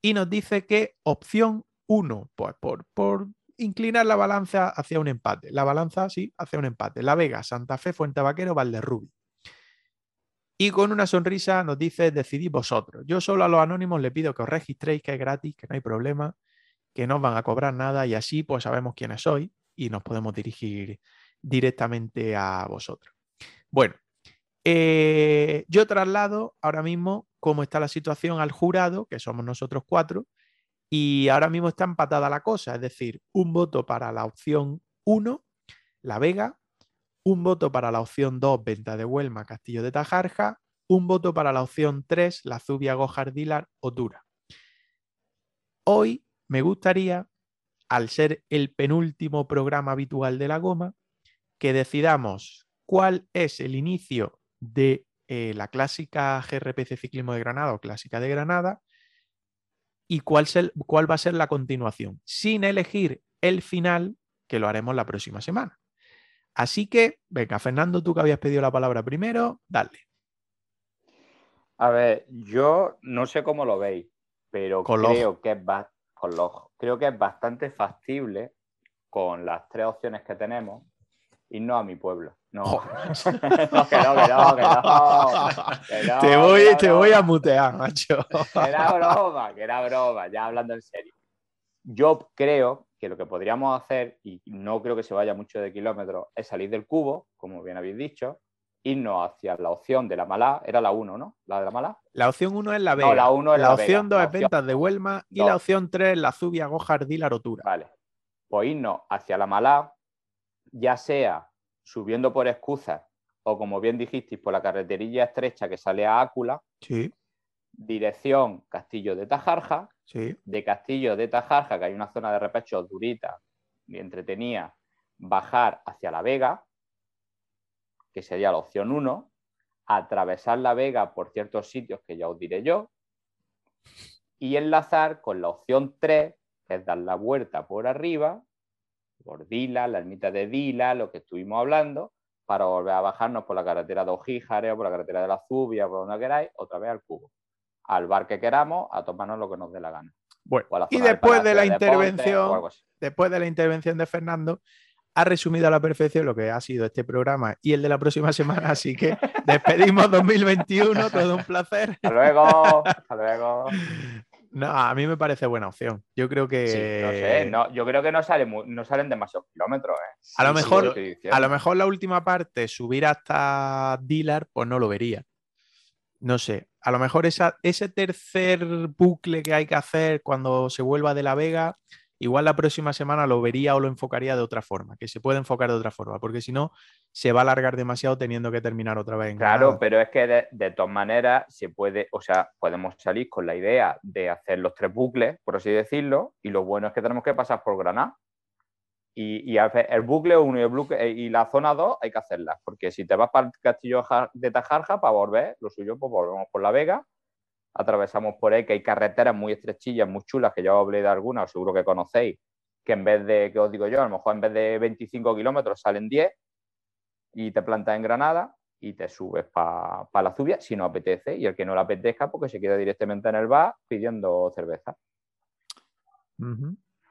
Y nos dice que opción 1, pues por, por inclinar la balanza hacia un empate. La balanza, sí, hacia un empate. La Vega, Santa Fe, Fuente Vaquero, Valderrubio. Y con una sonrisa nos dice, decidid vosotros. Yo solo a los anónimos le pido que os registréis, que es gratis, que no hay problema, que no os van a cobrar nada y así pues sabemos quiénes sois y nos podemos dirigir directamente a vosotros. Bueno, eh, yo traslado ahora mismo cómo está la situación al jurado, que somos nosotros cuatro, y ahora mismo está empatada la cosa, es decir, un voto para la opción 1, La Vega, un voto para la opción 2, Venta de Huelma, Castillo de Tajarja, un voto para la opción 3, La Zubia, Gojar, Dilar, Otura. Hoy me gustaría, al ser el penúltimo programa habitual de la goma, que decidamos cuál es el inicio de eh, la clásica GRPC Ciclismo de Granada o clásica de Granada y cuál, cuál va a ser la continuación, sin elegir el final, que lo haremos la próxima semana. Así que, venga, Fernando, tú que habías pedido la palabra primero, dale. A ver, yo no sé cómo lo veis, pero creo que, es con creo que es bastante factible con las tres opciones que tenemos irnos a mi pueblo. (laughs) No, que no, que no, que no. (laughs) Que no te voy, te voy a mutear, macho. Que era broma, que era broma, ya hablando en serio. Yo creo que lo que podríamos hacer, y no creo que se vaya mucho de kilómetros, es salir del cubo, como bien habéis dicho, irnos hacia la opción de la mala, era la 1, ¿no? La de la mala. La opción 1 es la B. No, la 1 es la, la opción 2 es ventas de Huelma y la opción 3 es la Zubia, Gojardí, la Rotura. Vale. Pues irnos hacia la mala, ya sea subiendo por excusas o como bien dijisteis, por la carreterilla estrecha que sale a Ácula, sí. dirección Castillo de Tajarja, sí. de Castillo de Tajarja, que hay una zona de repecho durita y entretenida, bajar hacia La Vega, que sería la opción 1, atravesar La Vega por ciertos sitios que ya os diré yo, y enlazar con la opción 3, que es dar la vuelta por arriba por Dila, la ermita de Dila, lo que estuvimos hablando, para volver a bajarnos por la carretera de Ojíjare o por la carretera de la Zubia, por donde queráis, otra vez al cubo. Al bar que queramos, a tomarnos lo que nos dé la gana. Bueno, y después de la intervención, después de la intervención de Fernando, ha resumido a la perfección lo que ha sido este programa y el de la próxima semana, así que (laughs) despedimos 2021, todo un placer. Hasta luego, hasta luego. (laughs) No, a mí me parece buena opción. Yo creo que. no sé, no, yo creo que no, sale, no salen demasiados kilómetros. ¿eh? A, lo mejor, a lo mejor la última parte, subir hasta Dealer, pues no lo vería. No sé. A lo mejor esa, ese tercer bucle que hay que hacer cuando se vuelva de la Vega, igual la próxima semana lo vería o lo enfocaría de otra forma, que se puede enfocar de otra forma, porque si no, se va a alargar demasiado teniendo que terminar otra vez. En claro, pero es que de, todas maneras se puede, o sea, podemos salir con la idea de hacer los tres bucles, por así decirlo, y lo bueno es que tenemos que pasar por Granada. Y, y el bucle 1 y, el bucle, y la zona 2 hay que hacerlas, porque si te vas para el castillo de Tajarja, para volver, lo suyo, pues volvemos por La Vega, atravesamos por ahí, que hay carreteras muy estrechillas, muy chulas, que ya os hablé de algunas, seguro que conocéis, que en vez de, que os digo yo, a lo mejor en vez de 25 kilómetros salen 10 y te plantas en Granada y te subes para la Zubia si no apetece y el que no le apetezca porque se queda directamente en el bar pidiendo cerveza.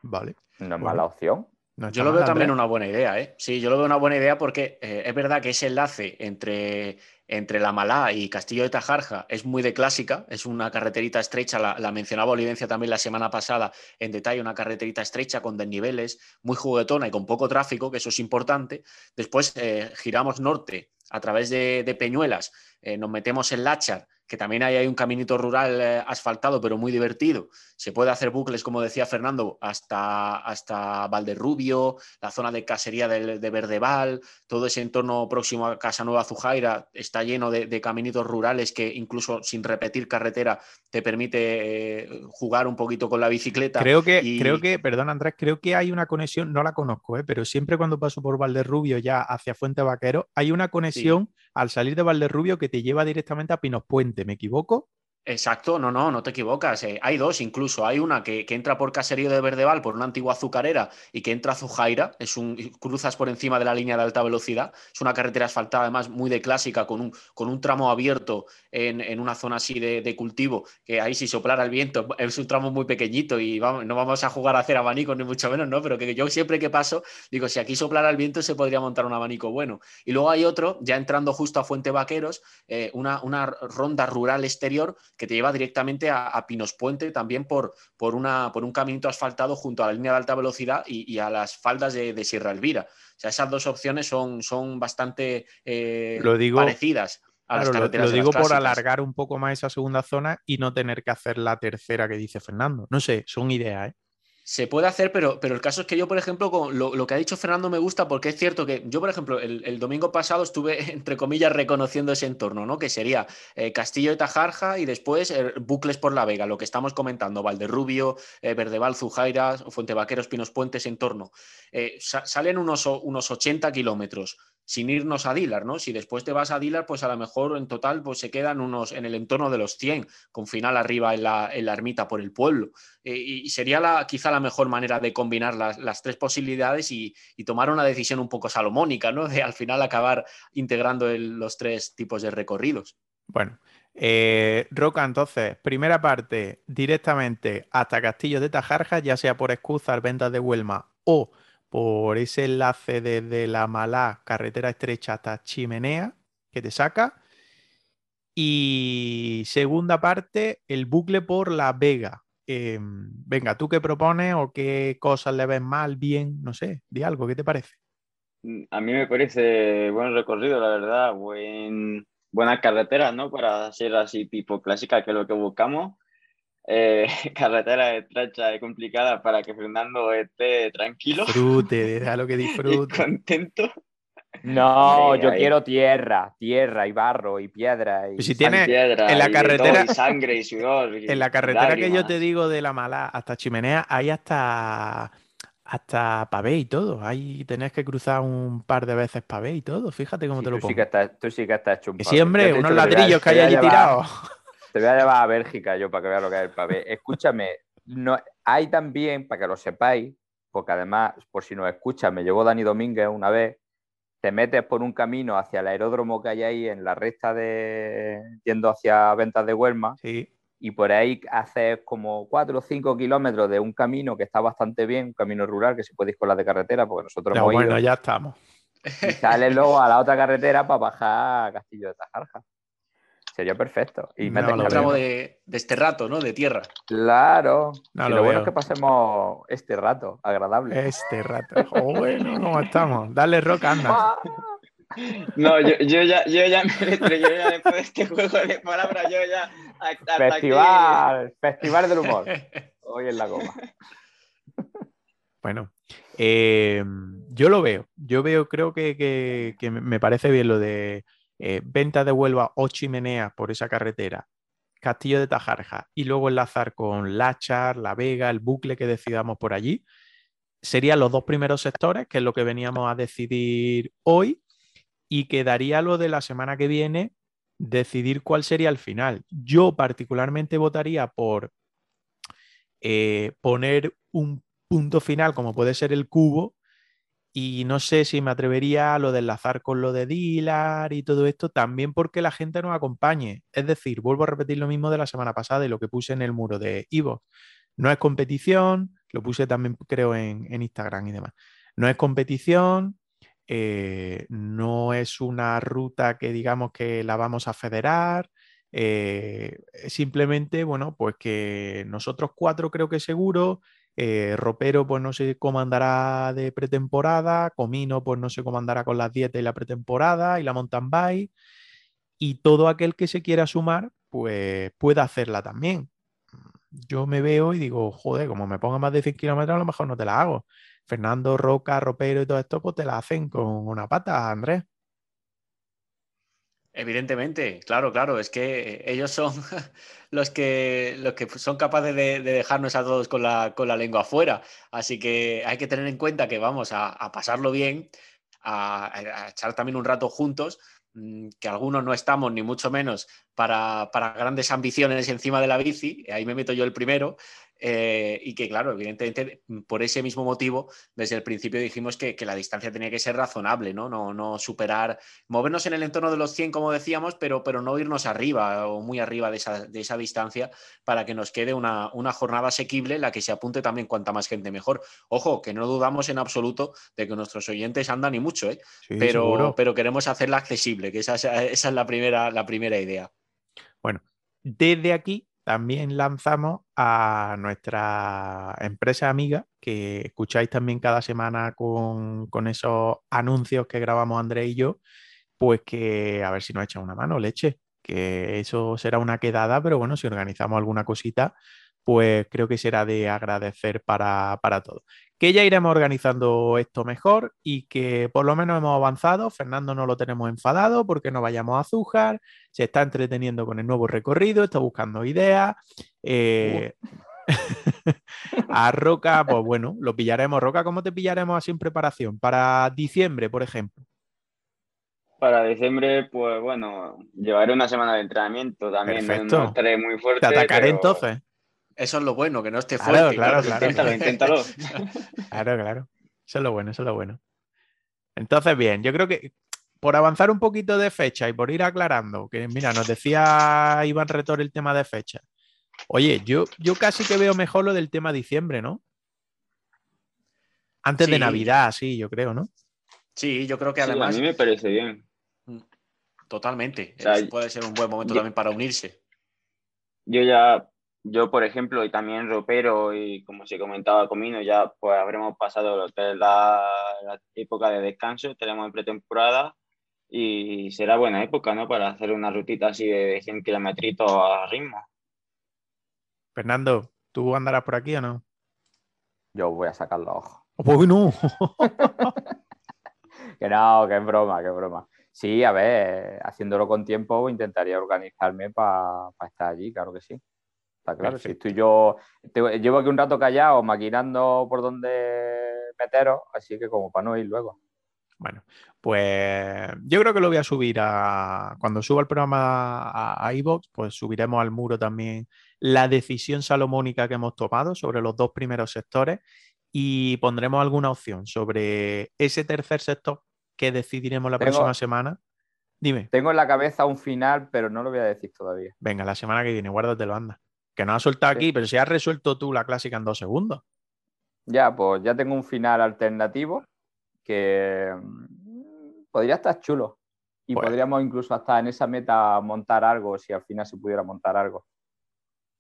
Vale. No es mala opción. yo lo veo también una buena idea, ¿eh? Sí, yo lo veo una buena idea porque eh, es verdad que ese enlace entre entre La Malá y Castillo de Tajarja es muy de clásica, es una carreterita estrecha, la, mencionaba Olivencia también la semana pasada en detalle, una carreterita estrecha con desniveles, muy juguetona y con poco tráfico, que eso es importante. Después eh, giramos norte a través de, Peñuelas, eh, nos metemos en Lachar que también hay, hay un caminito rural eh, asfaltado, pero muy divertido. Se puede hacer bucles, como decía Fernando, hasta, hasta Valderrubio, la zona de casería de, de Verdeval, todo ese entorno próximo a Casanueva Zujaira está lleno de, caminitos rurales que incluso sin repetir carretera te permite eh, jugar un poquito con la bicicleta. Creo que, creo que, perdón Andrés, creo que hay una conexión, no la conozco, eh, pero siempre cuando paso por Valderrubio ya hacia Fuente Vaquero, hay una conexión al salir de Valderrubio que te lleva directamente a Pinos Puente, ¿me equivoco? Exacto, no, no, no te equivocas. Eh, hay dos incluso. Hay una que, entra por Caserío de Verdeval, por una antigua azucarera, y que entra a Zujaira. Es un, cruzas por encima de la línea de alta velocidad. Es una carretera asfaltada, además, muy de clásica, con un, con un tramo abierto en, una zona así de, cultivo, que ahí si soplara el viento, (laughs) es un tramo muy pequeñito y vamos, no vamos a jugar a hacer abanicos, ni mucho menos, ¿no? Pero que yo siempre que paso, digo, si aquí soplara el viento, se podría montar un abanico bueno. Y luego hay otro, ya entrando justo a Fuente Vaqueros, eh, una, una ronda rural exterior que te lleva directamente a, Pinos Puente también por, por, una, por un caminito asfaltado junto a la línea de alta velocidad y, a las faldas de, Sierra Elvira. O sea, esas dos opciones son, son bastante eh, parecidas. A las lo, lo digo por alargar un poco más esa segunda zona y no tener que hacer la tercera que dice Fernando. No sé, son ideas, ¿eh? Se puede hacer, pero, pero el caso es que yo, por ejemplo, con lo, que ha dicho Fernando me gusta porque es cierto que yo, por ejemplo, el, domingo pasado estuve, (laughs) entre comillas, reconociendo ese entorno, ¿no? Que sería eh, Castillo de Tajarja y después eh, bucles por la Vega, lo que estamos comentando, Valderrubio, eh, Verdeval, Zujaira, Fuente Vaqueros, Pinos Puentes, entorno. salen unos, unos 80 kilómetros sin irnos a Dilar, ¿no? Si después te vas a Dilar, pues a lo mejor en total pues se quedan unos en el entorno de los 100, con final arriba en la, ermita por el pueblo. Eh, y sería la, quizá la mejor manera de combinar las, tres posibilidades y, tomar una decisión un poco salomónica, ¿no? De al final acabar integrando los tres tipos de recorridos. Bueno, eh, Roca, entonces, primera parte, directamente hasta Castillo de Tajarja, ya sea por Escúzar, Ventas de Huelma o por ese enlace desde la Malá, carretera estrecha hasta Chimenea, que te saca. Y segunda parte, el bucle por La Vega. Em, venga, ¿tú qué propones o qué cosas le ves mal, bien? No sé, di algo, ¿qué te parece? Mm, a mí me parece buen recorrido, la verdad, buen, buena carretera, ¿no? Para ser así tipo clásica, que es lo que buscamos eh, (laughs) carretera estrecha y complicada para que Fernando esté tranquilo. Disfrute, (laughs) déjalo que disfrute. contento. No, yo quiero tierra, tierra y barro y piedra. Y si tiene en la carretera, sangre y sudor. en la carretera que yo te digo de la mala hasta Chimenea, hay hasta hasta pavé y todo. Ahí tenés que cruzar un par de veces pavé y todo. Fíjate cómo te lo pongo. Sí que estás, tú sí que estás hecho Sí, hombre, unos ladrillos que hay allí tirados. (laughs) Te voy a llevar a Bélgica yo para que veas lo que es el pavé. Escúchame, no, hay también, para que lo sepáis, porque además, por si nos escuchas, me llevó Dani Domínguez una vez, te metes por un camino hacia el aeródromo que hay ahí en la recta de yendo hacia Ventas de Huelma. Y por ahí haces como 4 o 5 kilómetros de un camino que está bastante bien, un camino rural que se puede ir con la de carretera, porque nosotros hemos bueno, ya estamos. Y sales luego a la otra carretera para bajar a Castillo de Tajarja. Sería perfecto. Y me no, tramo de, de, este rato, ¿no? De tierra. Claro. No, lo, bueno es que pasemos este rato agradable. Este rato. bueno, ¿cómo estamos? Dale rock, anda. (laughs) No, yo, yo, ya, yo ya me yo ya después de este juego de palabras, yo ya. festival, festival del humor. (laughs) Hoy en la goma. Bueno, eh, yo lo veo. Yo veo, creo que, que, que me parece bien lo de eh, venta de Huelva o Chimenea por esa carretera, Castillo de Tajarja y luego enlazar con Lachar, La Vega, el bucle que decidamos por allí, serían los dos primeros sectores, que es lo que veníamos a decidir hoy, y quedaría lo de la semana que viene decidir cuál sería el final. Yo particularmente votaría por eh, poner un punto final, como puede ser el cubo, y no sé si me atrevería a lo de enlazar con lo de Dilar y todo esto, también porque la gente nos acompañe. Es decir, vuelvo a repetir lo mismo de la semana pasada y lo que puse en el muro de Ivo. No es competición, lo puse también creo en, Instagram y demás. No es competición, eh, no es una ruta que digamos que la vamos a federar. Eh, simplemente, bueno, pues que nosotros cuatro creo que seguro, eh, Ropero pues no sé cómo andará de pretemporada, Comino pues no sé cómo andará con las dietas y la pretemporada y la mountain bike, y todo aquel que se quiera sumar pues pueda hacerla también. Yo me veo y digo, joder, como me ponga más de 100 kilómetros a lo mejor no te la hago. Fernando, Roca, Ropero y todo esto, pues te la hacen con una pata, Andrés. Evidentemente, claro, claro, es que ellos son (laughs) los que, los que son capaces de, dejarnos a todos con la, con la, lengua afuera. Así que hay que tener en cuenta que vamos a, pasarlo bien, a, echar también un rato juntos, mm, que algunos no estamos ni mucho menos para, para grandes ambiciones encima de la bici, ahí me meto yo el primero, eh, y que, claro, evidentemente, por ese mismo motivo, desde el principio dijimos que, la distancia tenía que ser razonable, ¿no? ¿no? No, superar, movernos en el entorno de los 100, como decíamos, pero, pero no irnos arriba o muy arriba de esa, de esa distancia para que nos quede una, una, jornada asequible en la que se apunte también cuanta más gente mejor. Ojo, que no dudamos en absoluto de que nuestros oyentes andan y mucho, ¿eh? pero, pero queremos hacerla accesible, que esa, esa es la primera, la primera idea. Bueno, desde aquí también lanzamos a nuestra empresa amiga, que escucháis también cada semana con, esos anuncios que grabamos Andrés y yo, pues que a ver si nos echan una mano, leche, que eso será una quedada, pero bueno, si organizamos alguna cosita, pues creo que será de agradecer para, para todos que ya iremos organizando esto mejor y que por lo menos hemos avanzado. Fernando no lo tenemos enfadado porque no vayamos a Zújar, se está entreteniendo con el nuevo recorrido, está buscando ideas. Eh, (laughs) a Roca, pues bueno, lo pillaremos. Roca, ¿cómo te pillaremos así en preparación? Para diciembre, por ejemplo. Para diciembre, pues bueno, llevaré una semana de entrenamiento también. No estaré muy fuerte. Te atacaré entonces. Eso es lo bueno, que no esté fuerte. Claro, claro, Inténtalo, inténtalo. (laughs) claro, claro. Eso es lo bueno, eso es lo bueno. Entonces, bien, yo creo que por avanzar un poquito de fecha y por ir aclarando, que mira, nos decía Iván Retor el tema de fecha. Oye, yo, yo casi que veo mejor lo del tema diciembre, ¿no? Antes de Navidad, sí, yo creo, ¿no? Sí, yo creo que además. a mí me parece bien. Mm, totalmente. puede ser un buen momento también para unirse. Yo ya yo, por ejemplo, y también Ropero y como se comentaba Comino, ya pues habremos pasado la, época de descanso, estaremos en pretemporada y será buena época, ¿no? Para hacer una rutita así de 100 kilometritos a ritmo. Fernando, ¿tú andarás por aquí o no? Yo voy a sacar los ojos. ¡Uy, no! (laughs) que no, que es broma, que es broma. Sí, a ver, haciéndolo con tiempo intentaría organizarme para estar allí, claro que sí claro. Si estoy yo, llevo aquí un rato callado, maquinando por dónde meteros, así que como para no ir luego. Bueno, pues yo creo que lo voy a subir a. Cuando suba el programa a, iVoox, pues subiremos al muro también la decisión salomónica que hemos tomado sobre los dos primeros sectores y pondremos alguna opción sobre ese tercer sector que decidiremos la próxima semana. Dime. Tengo en la cabeza un final, pero no lo voy a decir todavía. Venga, la semana que viene, guárdatelo, anda. Que no has soltado aquí, pero si has resuelto tú la clásica en dos segundos. Ya, pues ya tengo un final alternativo que mm, podría estar chulo. Y pues podríamos incluso hasta en esa meta montar algo, si al final se pudiera montar algo.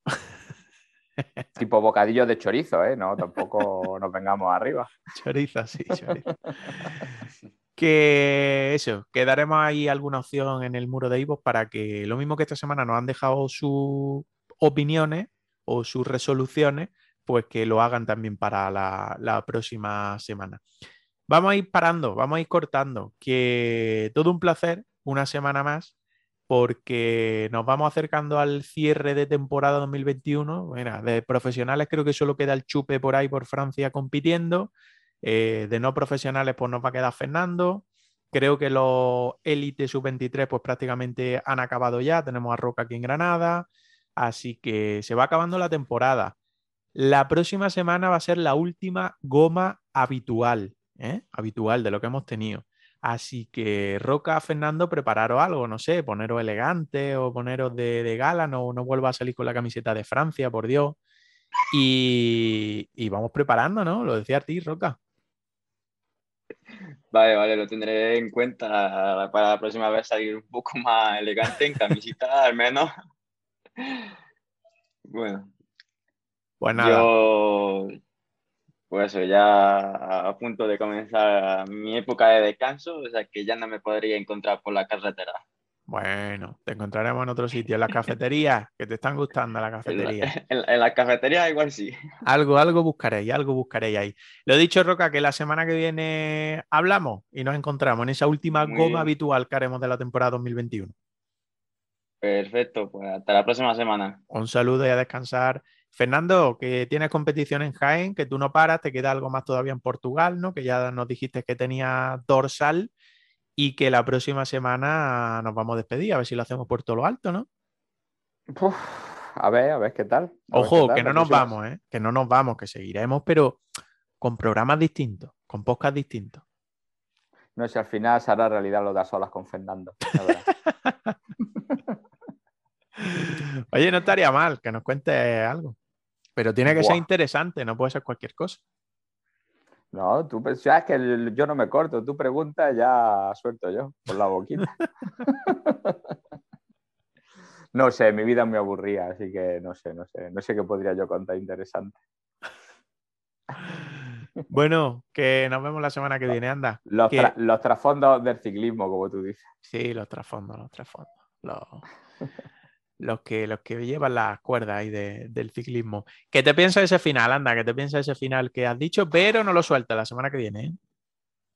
(laughs) tipo bocadillo de chorizo, ¿eh? No, tampoco (laughs) nos vengamos arriba. Chorizo, sí, chorizo. (laughs) que eso, que daremos ahí alguna opción en el muro de Ivo para que lo mismo que esta semana nos han dejado su opiniones o sus resoluciones, pues que lo hagan también para la, próxima semana. Vamos a ir parando, vamos a ir cortando, que todo un placer, una semana más, porque nos vamos acercando al cierre de temporada 2021. de profesionales creo que solo queda el chupe por ahí por Francia compitiendo. Eh, de no profesionales, pues nos va a quedar Fernando. Creo que los élites sub-23, pues prácticamente han acabado ya. Tenemos a Roca aquí en Granada. Así que se va acabando la temporada. La próxima semana va a ser la última goma habitual, ¿eh? habitual de lo que hemos tenido. Así que Roca, Fernando, prepararos algo, no sé, poneros elegante o poneros de, gala, no, no vuelva a salir con la camiseta de Francia, por Dios. Y, vamos preparando, ¿no? Lo decía a ti, Roca. Vale, vale, lo tendré en cuenta para la próxima vez salir un poco más elegante en camisita, al menos. Bueno. Pues nada. Yo, pues eso, ya a punto de comenzar mi época de descanso, o sea que ya no me podría encontrar por la carretera. Bueno, te encontraremos en otro sitio, en las cafeterías, que te están gustando (laughs) la cafetería. En, la, en las cafeterías igual sí. Algo, algo buscaréis, algo buscaréis ahí. Lo he dicho, Roca, que la semana que viene hablamos y nos encontramos en esa última Muy goma bien. habitual que haremos de la temporada 2021. Perfecto, pues hasta la próxima semana. Un saludo y a descansar. Fernando, que tienes competición en Jaén, que tú no paras, te queda algo más todavía en Portugal, ¿no? Que ya nos dijiste que tenía dorsal y que la próxima semana nos vamos a despedir, a ver si lo hacemos por todo lo alto, ¿no? Uf, a ver, a ver qué tal. a Ojo, qué tal, que no nos próxima- vamos, ¿eh? Que no nos vamos, que seguiremos, pero con programas distintos, con podcasts distintos. No sé, al final se hará realidad lo de a solas con Fernando. (laughs) (laughs) Oye, no estaría mal que nos cuentes algo, pero tiene que ser interesante, no puede ser cualquier cosa. No, tú es que el- yo no me corto, tú preguntas, ya suelto yo por la boquita. (laughs) No sé, mi vida es muy aburrida, así que no sé, no sé, no sé qué podría yo contar interesante. (laughs) Bueno, que nos vemos la semana que viene, anda. Los, Que- tra- los trasfondos del ciclismo, como tú dices. Sí, los trasfondos, los trasfondos. Los, los que, los que llevan las cuerdas ahí de- del ciclismo. Que te piensas ese final, anda, que te piensas ese final que has dicho, pero no lo sueltas la semana que viene. ¿eh?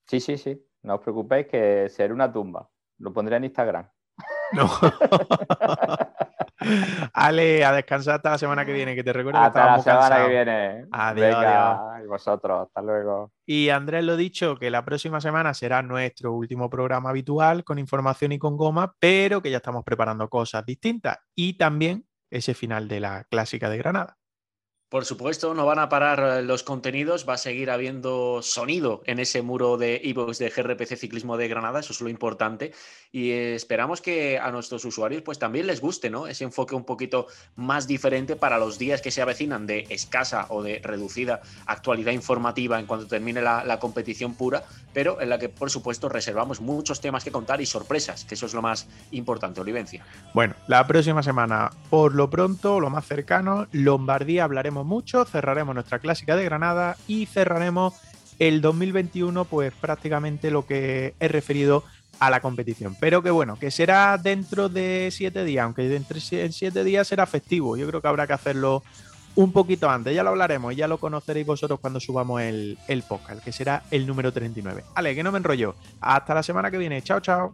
Sí, sí, sí, no os preocupéis que será una tumba. Lo pondré en Instagram. No. (laughs) Ale, a descansar hasta la semana que viene, que te recuerdo que Hasta la estábamos semana cansados. que viene. Adiós, Venga, y vosotros, hasta luego. Y Andrés lo dicho, que la próxima semana será nuestro último programa habitual con información y con goma, pero que ya estamos preparando cosas distintas y también ese final de la clásica de Granada. Por supuesto, no van a parar eh, los contenidos, va a seguir habiendo sonido en ese muro de iVoox de GRPC Ciclismo de Granada, eso es lo importante. Y eh, esperamos que a nuestros usuarios pues también les guste, ¿no? Ese enfoque un poquito más diferente para los días que se avecinan de escasa o de reducida actualidad informativa en cuanto termine la, la competición pura, pero en la que por supuesto reservamos muchos temas que contar y sorpresas, que eso es lo más importante, Olivencia. Bueno, la próxima semana, por lo pronto, lo más cercano, Lombardía hablaremos mucho, cerraremos nuestra clásica de Granada y cerraremos el 2021, pues prácticamente lo que he referido a la competición. Pero que bueno, que será dentro de siete días, aunque dentro de siete días será festivo. Yo creo que habrá que hacerlo un poquito antes, ya lo hablaremos, ya lo conoceréis vosotros cuando subamos el, el podcast, que será el número 39. Ale, que no me enrollo. Hasta la semana que viene. Chao, chao.